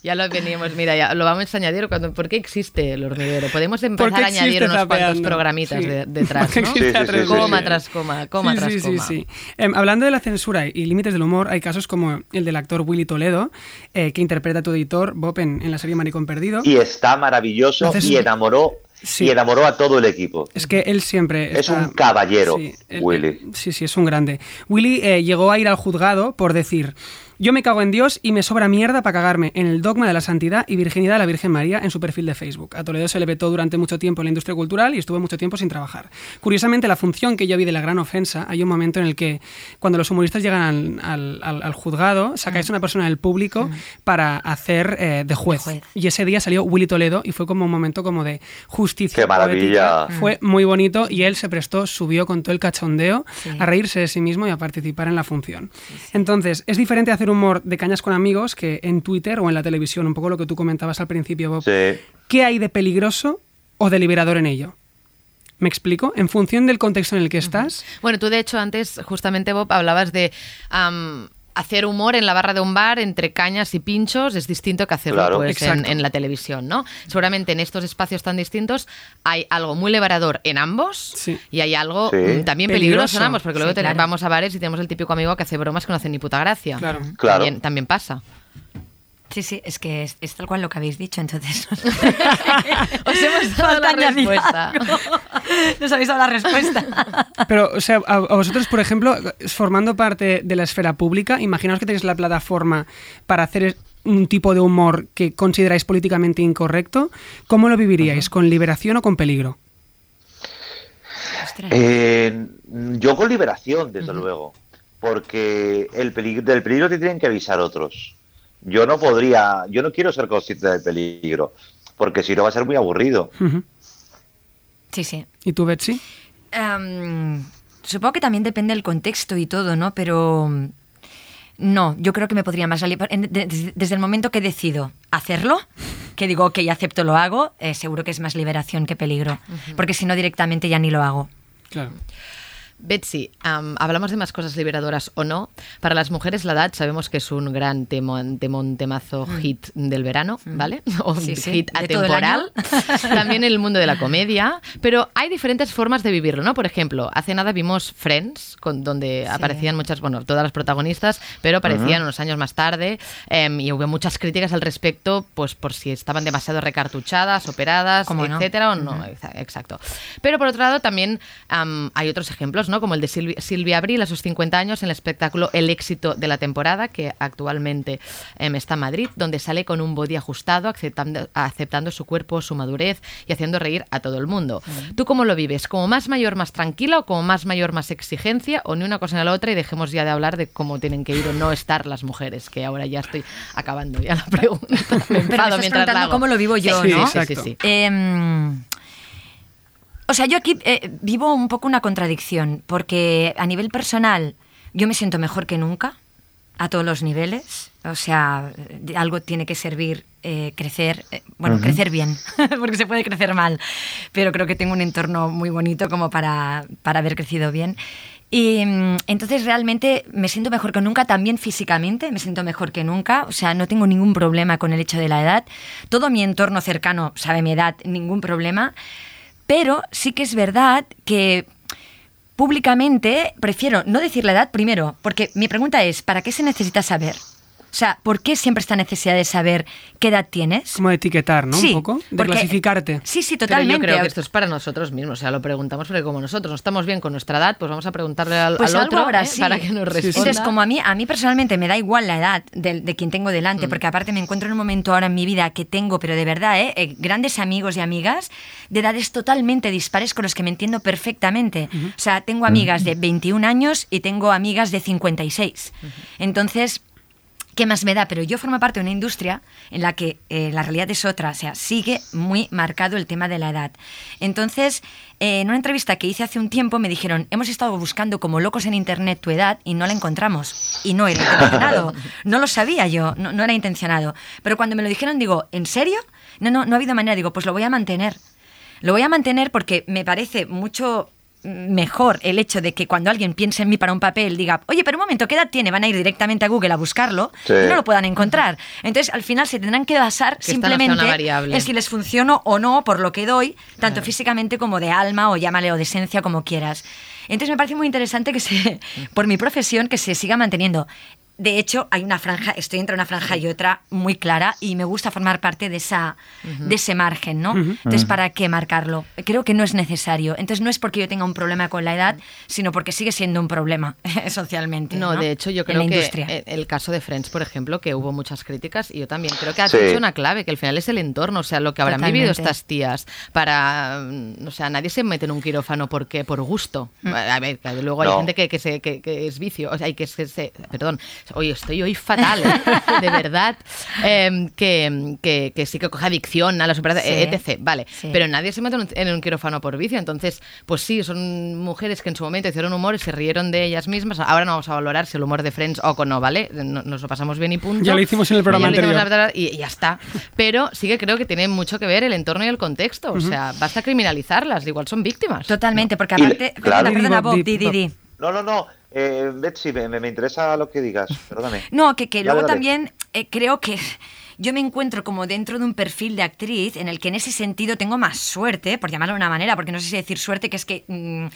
Ya lo veníamos, mira, ya lo vamos a añadir cuando. ¿Por qué existe el hormiguero? Podemos empezar a añadir unos cuantos Zapeando? programitas Sí. de- detrás, ¿no? Sí, sí, sí, sí, coma sí. tras coma, coma Sí, tras sí, coma. sí, sí. Em, hablando de la censura y límites del humor, hay casos como el del actor Willy Toledo, eh, que interpreta a tu editor Bob en, en la serie Maricón Perdido. Y está maravilloso Entonces- y enamoró Sí. y enamoró a todo el equipo. Es que él siempre. Es está- un caballero, él- Willy. Sí, sí, es un grande. Willy eh, llegó a ir al juzgado por decir: Yo me cago en Dios y me sobra mierda para cagarme en el dogma de la santidad y virginidad de la Virgen María en su perfil de Facebook. A Toledo se le vetó durante mucho tiempo en la industria cultural y estuvo mucho tiempo sin trabajar. Curiosamente, la función que yo vi de la gran ofensa, hay un momento en el que cuando los humoristas llegan al, al- al- al juzgado, sacáis a una persona del público para hacer eh, de, juez. juez. Y ese día salió Willy Toledo y fue como un momento como de justicia. ¡Qué maravilla! poética. Fue muy bonito y él se prestó, subió con todo el cachondeo Sí. a reírse de sí mismo y a participar en la función. Entonces, es diferente hacer humor de cañas con amigos que en Twitter o en la televisión, un poco lo que tú comentabas al principio, Bob. Sí. ¿Qué hay de peligroso o de liberador en ello? ¿Me explico? En función del contexto en el que estás. Bueno, tú de hecho antes, justamente Bob, hablabas de am, hacer humor en la barra de un bar entre cañas y pinchos es distinto que hacerlo Claro. pues, en, la televisión, ¿no? Seguramente en estos espacios tan distintos hay algo muy liberador en ambos Sí. y hay algo Sí. mm, también peligroso, Peligroso. en ambos, porque luego Sí, claro. vamos a bares y tenemos el típico amigo que hace bromas que no hacen ni puta gracia. Claro. Claro. También, también pasa. Sí, sí, es que es, es tal cual lo que habéis dicho, entonces. Os hemos dado la Falta respuesta. Nos habéis dado la respuesta. Pero, o sea, a, a vosotros, por ejemplo, formando parte de la esfera pública, imaginaos que tenéis la plataforma para hacer un tipo de humor que consideráis políticamente incorrecto. ¿Cómo lo viviríais? ¿Con liberación o con peligro? Eh, yo con liberación, desde luego. Porque el peligro, del peligro te tienen que avisar otros. Yo no podría, yo no quiero ser consciente del peligro, porque si no va a ser muy aburrido. Sí, sí. ¿Y tú, Betsy? Supongo que también depende del contexto y todo, ¿no? Pero no, yo creo que me podría más desde el momento que decido hacerlo, que digo, ok, acepto, lo hago, eh, seguro que es más liberación que peligro. Porque si no, directamente ya ni lo hago. Claro. Betsy, am, hablamos de más cosas liberadoras o no. Para las mujeres la edad sabemos que es un gran temón, temón temazo hit del verano, ¿vale? O Mm. Sí, sí, hit todo el atemporal. También el mundo de la comedia. Pero hay diferentes formas de vivirlo, ¿no? Por ejemplo, hace nada vimos Friends, con, donde aparecían muchas, bueno, todas las protagonistas, pero aparecían unos años más tarde em, y hubo muchas críticas al respecto, pues por si estaban demasiado recartuchadas, operadas, ¿Cómo no? etcétera, o no. Exa- Exacto. Pero por otro lado también am, hay otros ejemplos, ¿no? Como el de Silvi- Silvia Abril a sus 50 años en el espectáculo El éxito de la temporada, que actualmente em, está en Madrid, donde sale con un body ajustado, aceptando, aceptando su cuerpo, su madurez y haciendo reír a todo el mundo. ¿Tú cómo lo vives? ¿Como más mayor, más tranquila o como más mayor, más exigencia? ¿O ni una cosa ni la otra? Y dejemos ya de hablar de cómo tienen que ir o no estar las mujeres, que ahora ya estoy acabando ya la pregunta. Me Pero me estás mientras cómo lo vivo yo, Sí, ¿no? Sí, sí, sí. Em, o sea, yo aquí eh, vivo un poco una contradicción, porque a nivel personal yo me siento mejor que nunca, a todos los niveles. O sea, algo tiene que servir eh, crecer, eh, bueno, crecer bien, porque se puede crecer mal, pero creo que tengo un entorno muy bonito como para, para haber crecido bien. Y mm, entonces realmente me siento mejor que nunca, también físicamente me siento mejor que nunca, o sea, no tengo ningún problema con el hecho de la edad. Todo mi entorno cercano sabe mi edad, ningún problema. Pero sí que es verdad que públicamente prefiero no decir la edad primero, porque mi pregunta es, ¿para qué se necesita saber? O sea, ¿por qué siempre esta necesidad de saber qué edad tienes? Como de etiquetar, ¿no? Sí, un poco. De porque- clasificarte. Sí, sí, Pero totalmente. yo creo que esto es para nosotros mismos, o sea, lo preguntamos porque como nosotros no estamos bien con nuestra edad, pues vamos a preguntarle al, Pues al algo otro habrá, ¿eh? sí. para que nos responda. Entonces, como a mí, a mí personalmente me da igual la edad de, de quien tengo Mm. delante, porque aparte me encuentro en un momento ahora en mi vida que tengo, pero de verdad, ¿eh? Eh, grandes amigos y amigas de edades totalmente dispares con los que me entiendo perfectamente. O sea, tengo amigas de 21 años y tengo amigas de 56. Entonces, ¿Qué más me da? Pero yo formo parte de una industria en la que eh, la realidad es otra, o sea, sigue muy marcado el tema de la edad. Entonces, eh, en una entrevista que hice hace un tiempo me dijeron, hemos estado buscando como locos en Internet tu edad y no la encontramos. Y no era intencionado, no lo sabía yo, no, no era intencionado. Pero cuando me lo dijeron digo, ¿en serio? No, no, no ha habido manera, digo, pues lo voy a mantener. Lo voy a mantener porque me parece mucho mejor el hecho de que cuando alguien piense en mí para un papel diga, oye, pero un momento, ¿qué edad tiene? Van a ir directamente a Google a buscarlo Sí. y no lo puedan encontrar. Entonces, al final se tendrán que basar Que no simplemente en si les funciono o no por lo que doy, tanto físicamente como de alma o llámale o de esencia, como quieras. Entonces, me parece muy interesante que se, por mi profesión, que se siga manteniendo. De hecho, hay una franja, estoy entre una franja y otra muy clara y me gusta formar parte de, esa, de ese margen, ¿no? Entonces, ¿para qué marcarlo? Creo que no es necesario. Entonces, no es porque yo tenga un problema con la edad, sino porque sigue siendo un problema socialmente. No, No, de hecho, yo En creo la que industria. el caso de Friends, por ejemplo, que hubo muchas críticas, y yo también creo que has Sí. dicho una clave, que al final es el entorno, o sea, lo que habrán vivido estas tías para, mm, o sea, nadie se mete en un quirófano porque por gusto. Mm. A ver, luego hay No. gente que, que, se, que, que es vicio, o sea, y que se, se- perdón, hoy estoy hoy fatal, ¿eh? de verdad, em, que, que, que sí que coge adicción a las operaciones, Sí. etc. Vale, Sí. pero nadie se mete en un- quirófano por vicio, entonces, pues sí, son mujeres que en su momento hicieron humor y se rieron de ellas mismas. Ahora no vamos a valorar si el humor de Friends o con no, ¿vale? No- Nos lo pasamos bien y punto. Ya lo hicimos en el programa Ya lo hicimos anterior. en el- y, y ya está. Pero sí que creo que tiene mucho que ver el entorno y el contexto. O sea, basta criminalizarlas, igual son víctimas. Totalmente, porque Y- aparte... claro. Perdona, perdona, Bob, di- di, di. No, no, no. Eh, Betsy, me, me interesa lo que digas. Perdóname. No, que, que luego dale. también eh, creo que yo me encuentro como dentro de un perfil de actriz en el que en ese sentido tengo más suerte, por llamarlo de una manera, porque no sé si decir suerte, que es que mm,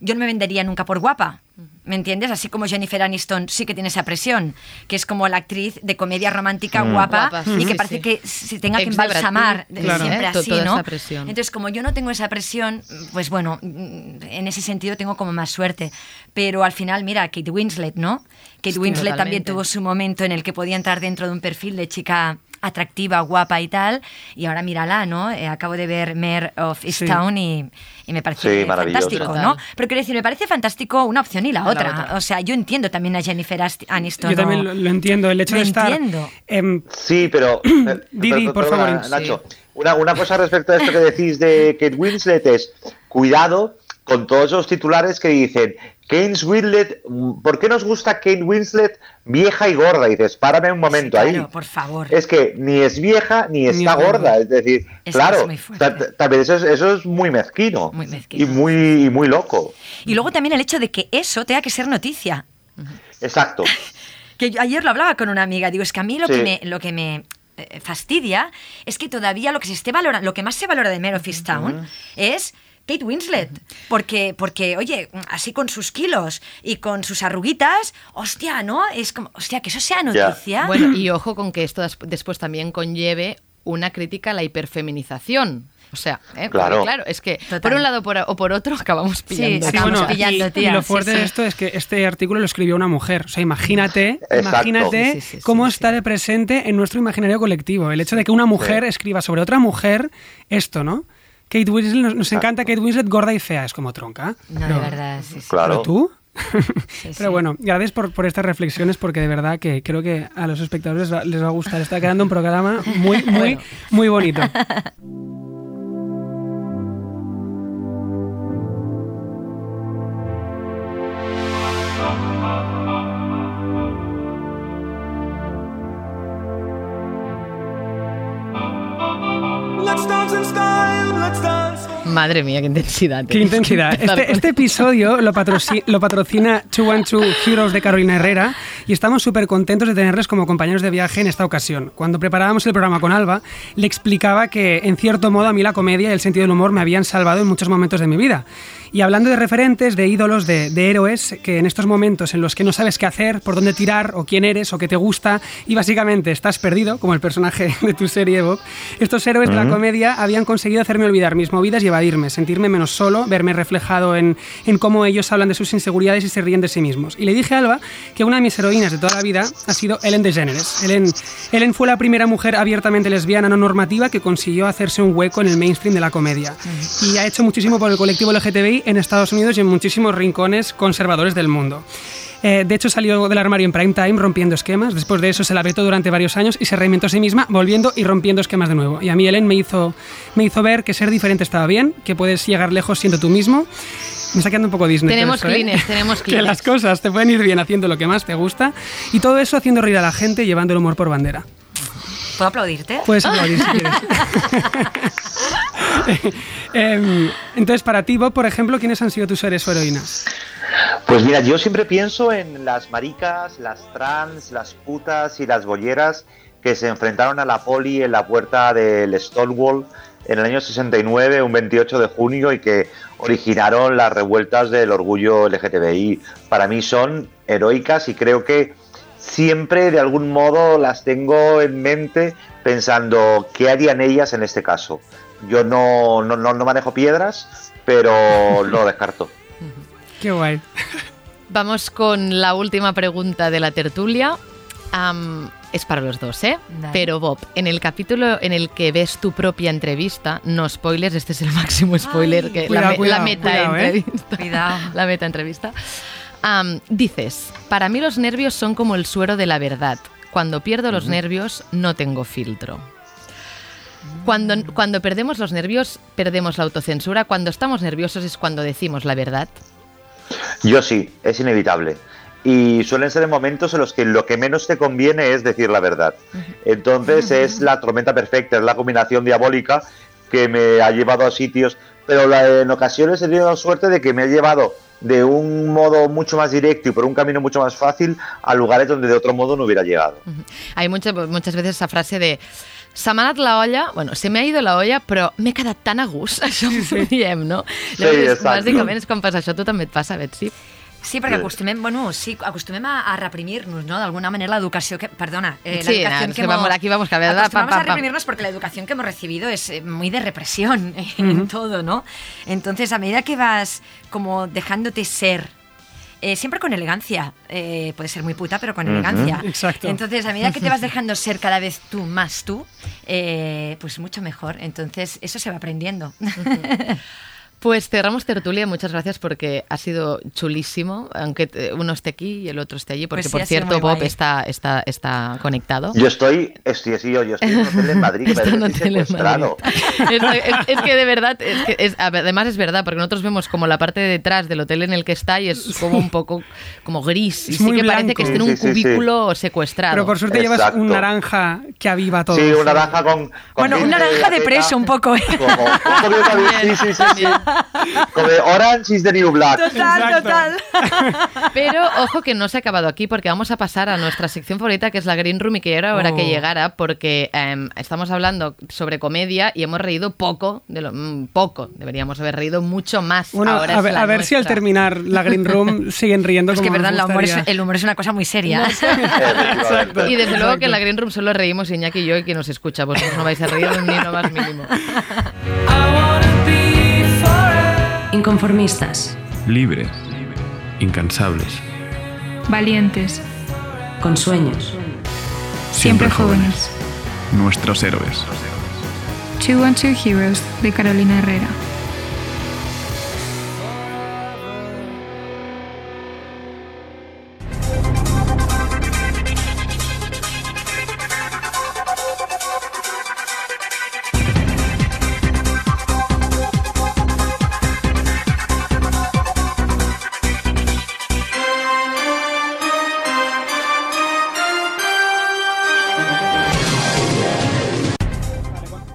yo no me vendería nunca por guapa. ¿Me entiendes? Así como Jennifer Aniston sí que tiene esa presión, que es como la actriz de comedia romántica guapa, Guapa, y que sí, parece sí. que se tenga que Ex embalsamar Claro. siempre ¿eh? Así, ¿no? esa presión. Entonces, como yo no tengo esa presión, pues bueno, mm, en ese sentido tengo como más suerte. Pero al final, mira, Kate Winslet, ¿no? Kate Winslet también tuvo su momento en el que podía entrar dentro de un perfil de chica atractiva, guapa y tal, y ahora mírala, ¿no? Eh, acabo de ver Mare of Easttown y, y me parece Sí, fantástico, Total. ¿no? Pero quiero decir, me parece fantástico una opción y la La otra. otra. O sea, yo entiendo también a Jennifer Aniston. Yo también lo, lo entiendo. El hecho Lo de estar. entiendo. em, Sí, pero. eh, Didi, pero- por perdona, favor. Nacho, una, una cosa respecto a esto que decís de Kate Winslet es: cuidado con todos esos titulares que dicen. Kate Winslet, ¿por qué nos gusta Kate Winslet vieja y gorda? Y dices, párame un momento Sí, ahí. claro, por favor. Es que ni es vieja ni Ni está es gorda. gorda. Es decir, Es claro, también eso es, eso es muy mezquino. Muy mezquino. Y muy, y muy loco. Y luego también el hecho de que eso tenga que ser noticia. Exacto. Que yo ayer lo hablaba con una amiga, digo, es que a mí lo Sí. que me, lo que me eh, fastidia es que todavía lo que se esté valorando, lo que más se valora de Mare of Easttown es Kate Winslet, porque, porque, oye, así con sus kilos y con sus arruguitas, hostia, ¿no? Es como, hostia, que eso sea noticia. Bueno, y ojo con que esto des- después también conlleve una crítica a la hiperfeminización. O sea, ¿eh? Claro. claro, es que Total. por un lado por- o por otro acabamos pillando. Sí, Sí, Acabamos bueno, pillando, y, tía, y lo fuerte sí. de esto es que este artículo lo escribió una mujer. O sea, imagínate, Exacto. imagínate Sí, sí, sí, cómo sí, está de presente en nuestro imaginario colectivo. El hecho de que una mujer escriba sobre otra mujer esto, ¿no? Kate Winslet, nos, nos encanta Kate Winslet gorda y fea, es como tronca. no, Pero- de verdad, sí, sí. Claro. ¿Pero tú? Sí, Pero sí. bueno, gracias por, por estas reflexiones porque de verdad que creo que a los espectadores va- les va a gustar. Está quedando un programa muy, muy, muy bonito. Madre mía, qué intensidad. Qué intensidad. Este, este episodio lo, patroci- lo patrocina 212 Heroes de Carolina Herrera y estamos súper contentos de tenerles como compañeros de viaje en esta ocasión. Cuando preparábamos el programa con Alba, le explicaba que, en cierto modo, a mí la comedia y el sentido del humor me habían salvado en muchos momentos de mi vida. Y hablando de referentes, de ídolos, de, de héroes, que en estos momentos en los que no sabes qué hacer, por dónde tirar, o quién eres, o qué te gusta, y básicamente estás perdido, como el personaje de tu serie, Bob, estos héroes de la comedia habían conseguido hacerme olvidar mis movidas y evadirme, sentirme menos solo, verme reflejado en, en cómo ellos hablan de sus inseguridades y se ríen de sí mismos. Y le dije a Alba que una de mis heroínas de toda la vida ha sido Ellen DeGeneres. Ellen, Ellen fue la primera mujer abiertamente lesbiana no normativa que consiguió hacerse un hueco en el mainstream de la comedia. Y ha hecho muchísimo por el colectivo LGTBI en Estados Unidos y en muchísimos rincones conservadores del mundo. Eh, de hecho, salió del armario en prime time rompiendo esquemas. Después de eso se la vetó durante varios años y se reinventó a sí misma, volviendo y rompiendo esquemas de nuevo. Y a mí Ellen me hizo, me hizo ver que ser diferente estaba bien, que puedes llegar lejos siendo tú mismo. Me está quedando un poco Disney. Tenemos todo esto, ¿eh? clines, tenemos que clines. las cosas te pueden ir bien haciendo lo que más te gusta. Y todo eso haciendo reír a la gente y llevando el humor por bandera. ¿Puedo aplaudirte? Puedes aplaudir si quieres. Em, entonces, para ti, Bob, por ejemplo, ¿quiénes han sido tus héroes o heroínas? Pues mira, yo siempre pienso en las maricas, las trans, las putas y las bolleras que se enfrentaron a la poli en la puerta del Stonewall en el año 69, un 28 de junio, y que originaron las revueltas del orgullo LGTBI. Para mí son heroicas y creo que siempre de algún modo las tengo en mente pensando qué harían ellas en este caso. Yo no, no, no, no manejo piedras, pero lo descarto. Qué guay. Vamos con la última pregunta de la tertulia. Es para los dos, ¿eh? Dale. Pero Bob, en el capítulo en el que ves tu propia entrevista, no spoilers, este es el máximo spoiler, Ay. que Cuidado, la, me- cuidado, la meta cuidado, ¿eh? entrevista. Cuidado. La meta entrevista. Dices, para mí los nervios son como el suero de la verdad. Cuando pierdo los nervios, no tengo filtro. Cuando, cuando perdemos los nervios, perdemos la autocensura. Cuando estamos nerviosos es cuando decimos la verdad. Yo sí, es inevitable. Y suelen ser en momentos en los que lo que menos te conviene es decir la verdad. Entonces es la tormenta perfecta, es la combinación diabólica que me ha llevado a sitios, pero la- en ocasiones he tenido la suerte de que me ha llevado de un modo mucho más directo y por un camino mucho más fácil a lugares donde de otro modo no hubiera llegado. Hay muchas, muchas veces esa frase de se m'ha anat la olla, bueno, se me ha ido la olla, però m'he quedat tan a gust, això ho diem, no? Sí, Llavors, exacte. bàsicament és quan passa això, tu també et passa, Betsy? Sí, perquè Sí. acostumem, bueno, sí, acostumem a, a reprimir-nos, ¿no? D'alguna manera la educación que, perdona, eh, la Sí, que vamos, aquí vamos, que a ver, acostumamos a reprimirnos porque la educación que hemos recibido es eh, muy de represión en todo, ¿no? Entonces, a medida que vas como dejándote ser eh, siempre con elegancia. Eh, puede ser muy puta, pero con elegancia. Exacto. Entonces, a medida que te vas dejando ser cada vez tú más tú, eh, pues mucho mejor. Entonces, eso se va aprendiendo. Pues cerramos tertulia, muchas gracias porque ha sido chulísimo, aunque eh, uno esté aquí y el otro esté allí, porque Pues sí, por cierto Bob está, está, está conectado. Yo estoy, estoy, sí, yo, yo estoy en un hotel en Madrid, Está en un hotel en. Madrid. Es, es- es que de verdad, es que es- además es verdad, porque nosotros vemos como la parte de detrás del hotel en el que está y es como un poco como gris. Y Es sí muy que parece blanco. que esté en un Sí, sí, sí. cubículo secuestrado. Pero por suerte llevas Exacto. un naranja que aviva todo. Sí, una naranja con, con Bueno, un naranja de preso un poco, ¿eh? Como, un de- sí, sí, sí, sí. Como Orange is the New Black. Total, Exacto. total. Pero ojo que no se ha acabado aquí porque vamos a pasar a nuestra sección favorita que es la Green Room y que era hora Oh. que llegara porque em, estamos hablando sobre comedia y hemos reído poco, de lo, mm, poco, deberíamos haber reído mucho más. Bueno, Ahora a es ver, la a ver si al terminar la Green Room siguen riendo Es que, verdad, nos el humor, es, gustaría. el humor es una cosa muy seria. Y desde luego que en la Green Room solo reímos Iñaki y yo y que nos escucha. Vosotros no vais a reír ni lo más mínimo. Inconformistas. libres, incansables, Valientes, Con sueños. siempre jóvenes. nuestros héroes. Two and Two Heroes de Carolina Herrera.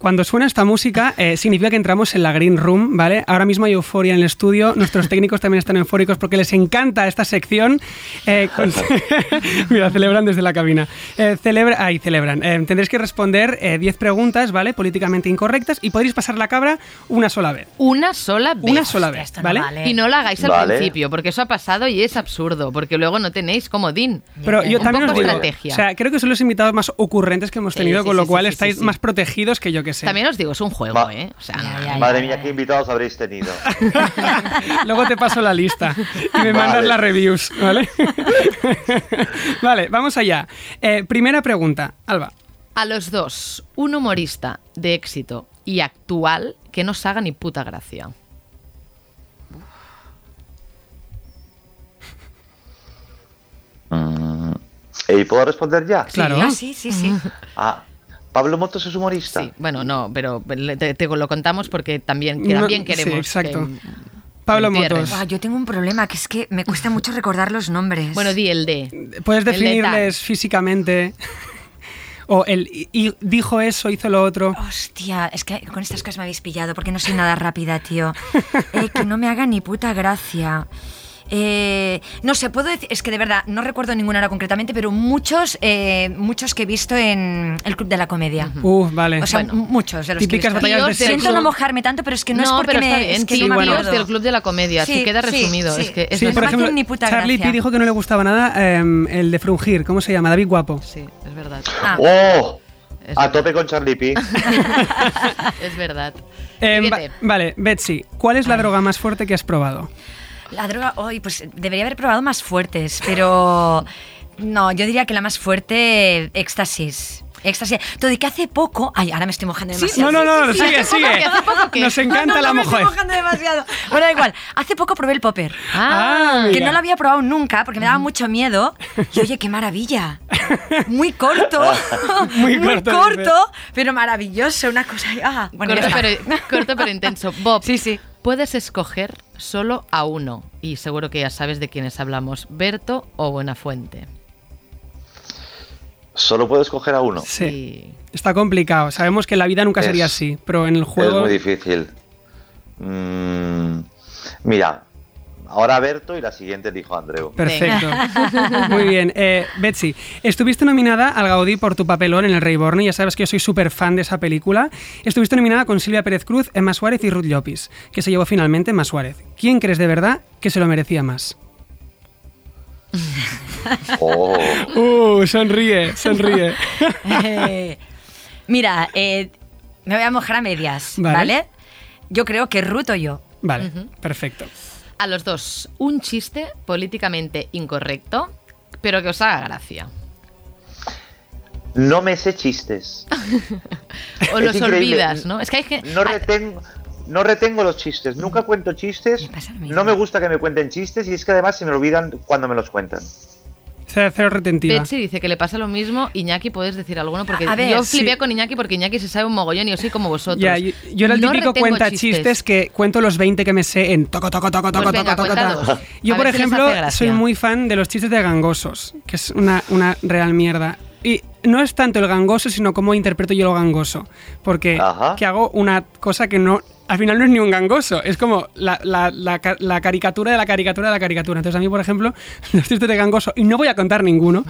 Cuando suena esta música, eh, significa que entramos en la Green Room, ¿vale? Ahora mismo hay euforia en el estudio. Nuestros técnicos también están eufóricos porque les encanta esta sección. Eh, con- Mira, celebran desde la cabina. Eh, celebra... Ay, celebran. Eh, tendréis que responder eh, 10 preguntas, ¿vale? Políticamente incorrectas y podréis pasar la cabra una sola vez. Una sola vez. Una sola vez, esto no ¿vale? vale. Y no la hagáis al Vale. principio, porque eso ha pasado y es absurdo, porque luego no tenéis comodín. Pero yo Un también os digo, estrategia. o sea, creo que son los invitados más ocurrentes que hemos Sí, tenido, sí, con lo sí, cual sí, sí, estáis sí. más protegidos que yo que sé. También os digo, es un juego. ¿eh? O sea, Ya, ya, Madre mía, qué invitados habréis tenido. Luego te paso la lista y me Vale. mandas las reviews, ¿vale? vale, vamos allá. Eh, primera pregunta, Alba. a los dos, un humorista de éxito y actual que no haga ni puta gracia. Mm, ¿Y puedo responder ya? Claro. Ah, sí, sí, sí. Ah, Pablo Motos es humorista. Sí, bueno, no, pero te, te lo contamos porque también, que No, también sí, queremos. exacto. que- Pablo. Motos. Buah, yo tengo un problema, que es que me cuesta mucho recordar los nombres. Bueno, di el de. Puedes El de definirles físicamente. O el y- y dijo eso, hizo lo otro. Hostia, es que con estas cosas me habéis pillado porque no soy nada rápida, tío. Eh, que no me haga ni puta gracia. Eh, no sé, puedo decir, es que de verdad no recuerdo ninguna ahora concretamente, pero muchos, eh, muchos que he visto en el Club de la Comedia. Uf, vale. O sea, m- muchos de los Típicas que he visto. batallas de Siento no mojarme tanto, pero es que no, es No, porque pero me bien, es que sí, no bueno, del Club de la Comedia, Sí, sí, queda resumido. sí. Es que es Sí, por ejemplo, ni puta Charlie gracia. P dijo que no le gustaba nada em, el de Frungir, ¿cómo se llama? David Guapo. Sí, es verdad. Ah, ¡Oh! Es A verdad. tope con Charlie P. Es verdad. Em, va- vale, Betsy, ¿cuál es la droga más fuerte que has probado? La droga, hoy pues debería haber probado más fuertes, pero no, yo diría que la más fuerte, éxtasis. Éxtasis. Todo y que hace poco. Ay, ahora me estoy mojando demasiado. no, no, no, Sí, sí, sigue, sigue. poco, Nos encanta Ah, no, no, la me estoy mujer. mojando demasiado. Bueno, da igual. Hace poco probé el popper. Ah, que mira. no lo había probado nunca porque me daba mucho miedo. Y oye, qué maravilla. Muy corto. Muy muy corto, corto, pero maravilloso. Una cosa. Ah, bueno, corto, pero, corto pero intenso. Bob, Sí, sí. puedes escoger solo a uno. Y seguro que ya sabes de quiénes hablamos. Berto o Buenafuente. Solo puedo escoger a uno. Sí. Está complicado. Sabemos que la vida nunca Es- sería así, pero en el Es juego. muy difícil. Mm, mira, ahora Berto y la siguiente elijo a Andreu. Perfecto. Muy bien. Eh, Betsy, estuviste nominada al Gaudí por tu papelón en El Rey Borne. Ya sabes que yo soy súper fan de esa película. Estuviste nominada con Silvia Pérez Cruz, Emma Suárez y Ruth Llopis, que se llevó finalmente Emma Suárez. ¿Quién crees de verdad que se lo merecía más? Oh, Uh, sonríe, sonríe. Eh, mira, eh, me voy a mojar a medias, Vale. ¿vale? Yo creo que Ruth o yo. Vale, perfecto. A los dos, un chiste políticamente incorrecto, pero que os haga gracia. no me sé chistes. O Es los increíble. olvidas, ¿no? Es que hay que... No retengo, no retengo los chistes. Nunca cuento chistes. Me. No me gusta que me cuenten chistes y es que además se me olvidan cuando me los cuentan. Cero, cero retentiva. Betsy dice que le pasa lo mismo. Iñaki, puedes decir alguno, porque A ver, yo flipé sí. con Iñaki porque Iñaki se sabe un mogollón y yo soy como vosotros. Yo, yo era el No típico retengo cuenta chistes. que cuento los 20 que me sé en toco, toco, toco, toco, Pues venga, toco, toco. Yo, A por si ejemplo, soy muy fan de los chistes de gangosos, que es una, una real mierda. Y no es tanto el gangoso, sino cómo interpreto yo lo gangoso. Porque Ajá. que hago una cosa que no. Al final no es ni un gangoso, es como la, la- la la caricatura de la caricatura de la caricatura. Entonces, a mí, por ejemplo, los chistes de gangoso, y no voy a contar ninguno,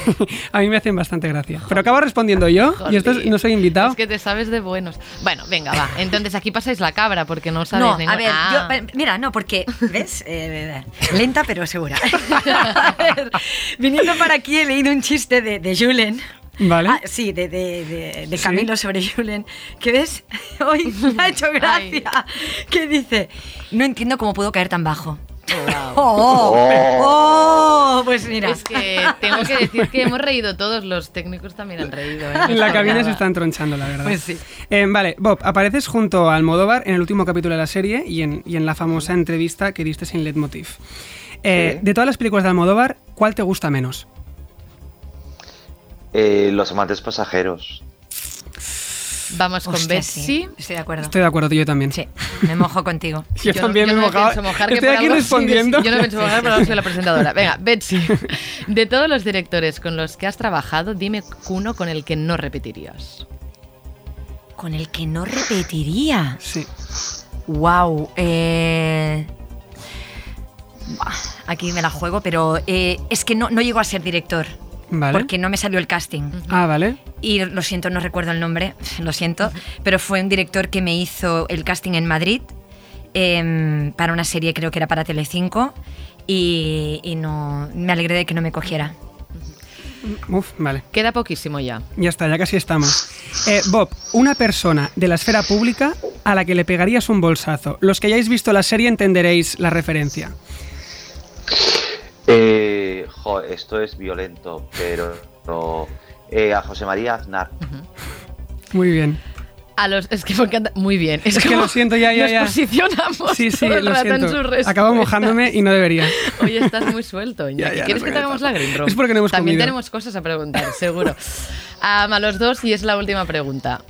a mí me hacen bastante gracia. Pero acabo respondiendo yo, y esto es- no soy invitado. Es que te sabes de buenos. Bueno, venga, va. Entonces aquí pasáis la cabra porque no sabes No, ningún- a ver, Ah. yo, mira, no, porque, ¿ves? Eh, lenta pero segura. A ver, viniendo para aquí he leído un chiste de, de Julen. Vale. Ah, sí, de, de, de- de Sí. Camilo sobre Julen. ¿Qué ves? Hoy me ha hecho gracia. ¿Qué dice? No entiendo cómo puedo caer tan bajo. Oh, oh, pues mira. Es que tengo que decir que hemos reído todos, los técnicos también han reído. ¿eh? No En la está cabina nada. se están tronchando, la verdad. Pues sí. Eh, vale, Bob, apareces junto a Almodóvar en el último capítulo de la serie y en, y en la famosa entrevista que diste sin Leitmotiv. Eh, Sí. De todas las películas de Almodóvar, ¿cuál te gusta menos? Eh, los amantes pasajeros. Vamos con Betsy. sí, estoy de acuerdo. Estoy de acuerdo, yo también. Sí, me mojo contigo. Yo, no- también yo me no he mojado. pienso mojar, que Estoy aquí sí respondiendo. yo no pienso mojar, pero ahora soy la presentadora. Venga, Betsy. De todos los directores con los que has trabajado, dime uno con el que no repetirías. Con el que no repetiría. Sí. Wow. eh, Aquí me la juego, pero eh, es que no, no llego a ser director. Vale. Porque no me salió el casting. Ah, vale. Y lo siento, no recuerdo el nombre, lo siento, pero fue un director que me hizo el casting en Madrid em, para una serie, creo que era para Telecinco, y, y no me alegré de que no me cogiera. Uf, vale. Queda poquísimo ya. Ya está, ya casi estamos. Eh, Bob, una persona de la esfera pública a la que le pegarías un bolsazo. Los que hayáis visto la serie entenderéis la referencia. Eh, jo, esto es violento, pero no. Eh, a José María Aznar. Muy bien. A los, es que me encanta. Muy bien. Es, Es que lo siento, ya, ya, nos ya. posicionamos Sí, sí, todo el lo rato en siento. Acabo mojándome y no debería. Hoy estás muy suelto. Ya, ya, ¿Quieres no que te hagamos la green room? Es porque no hemos También comido. tenemos cosas a preguntar, seguro. A los dos, y es la última pregunta.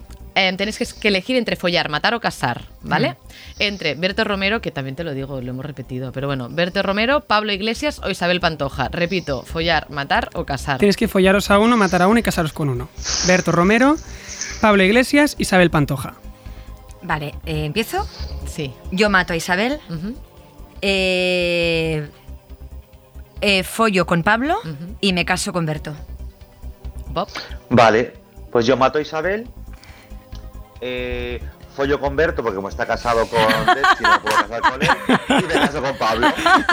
Em, tenéis que, que elegir entre follar, matar o casar, ¿vale? Entre Berto Romero, que también te lo digo, lo hemos repetido, pero bueno, Berto Romero, Pablo Iglesias o Isabel Pantoja. Repito, follar, matar o casar. Tienes que follaros a uno, matar a uno y casaros con uno. Berto Romero, Pablo Iglesias, Isabel Pantoja. Vale, eh, ¿empiezo? Sí. Yo mato a Isabel. Eh, eh, follo con Pablo y me caso con Berto. Bob. Vale, pues yo mato a Isabel. Eh, follo con Berto, porque como está casado con Betsy, no puedo casar con él. Y me caso con Pablo.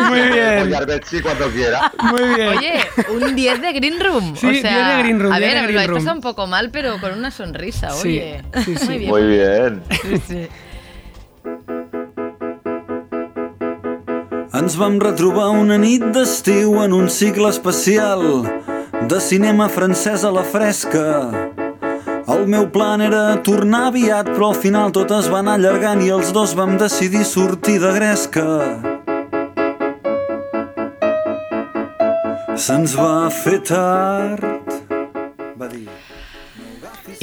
Muy bien. follar Betsy cuando quiera. Muy bien. Oye, un 10 de Green Room. Sí, o sea, 10 de Green Room, A 10 ver, lo Room. pasado un poco mal, pero con una sonrisa, Sí, oye. sí, sí. Muy bien. Muy bien. Sí, sí. Ens vam retrobar una nit d'estiu en un cicle especial de cinema francès a la fresca. El meu plan era tornar aviat, però al final tot es va anar allargant i els dos vam decidir sortir de gresca. Se'ns va fer tard, va dir.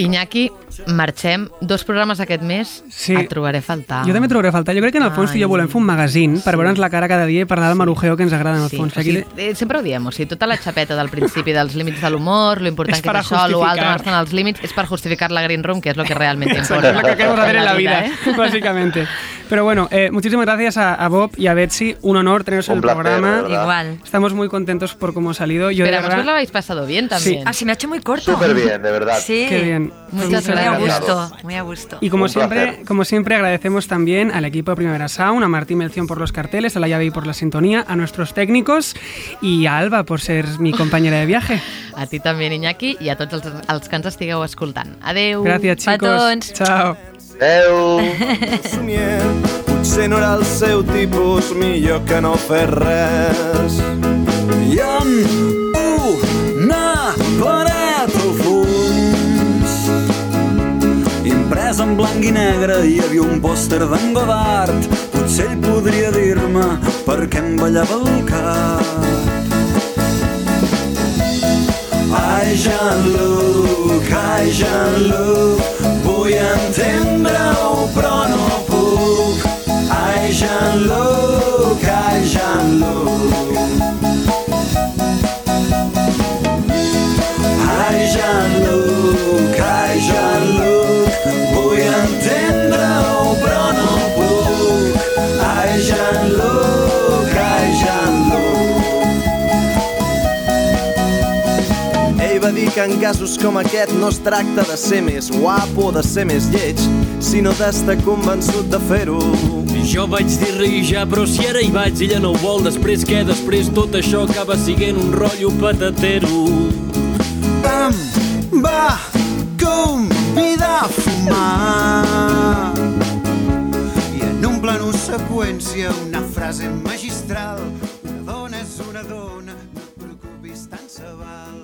Iñaki, marxem. Dos programes aquest mes. Sí. Et trobaré a faltar. Jo també trobaré a faltar. Jo crec que en el fons tu i jo volem fer un magazine per veure'ns la cara cada dia i parlar del marujeo que ens agrada en el Sí, fons. o Aquí sigui, eh, sempre ho diem, o sigui, tota la xapeta del principi dels límits de l'humor, lo important És que és para això, lo altre no estan els límits, és per justificar la Green Room, que es lo que realmente Eso importa. es lo que queremos hacer en la vida, ¿eh? básicamente. Pero bueno, eh, muchísimas gracias a, a Bob y a Betsy. Un honor teneros en el placer, programa. Igual. Estamos muy contentos por cómo ha salido. Yo de Esperamos que os lo habéis pasado bien también. Ah, se me ha hecho muy corto. Súper bien, de verdad. Sí. Qué bien. Muchas Muy a gracias. gusto, muy a gusto. Y como Un siempre, placer. como siempre, agradecemos también al equipo de Primavera Sound, a Martín Melción por los carteles, a la llave por la sintonía, a nuestros técnicos y a Alba por ser mi compañera de viaje. A ti també, Iñaki, i a tots els, els que ens estigueu escoltant. Adeu. Gracias, chicos. Petons. Chao. Adeu. somient Potser no era el seu tipus Millor que no fer res. I amb una paret al fons imprès en blanc i negre hi havia un pòster d'en Godard. Potser ell podria dir-me per què em ballava el cap. Ai, Jean-Luc, ai, Jean-Luc, vull entendre-ho, però no puc. Ai, Jean-Luc, ai, Jean-Luc. Que en casos com aquest no es tracta de ser més guapo o de ser més lleig, sinó d'estar convençut de fer-ho. Jo vaig dir res ja, però si ara hi vaig, ella no ho vol. Després què? Després tot això acaba siguent un rotllo patatero. Em va convidar a fumar I en un plano seqüència, una frase magistral. Una dona és una dona, no et preocupis, tant se val.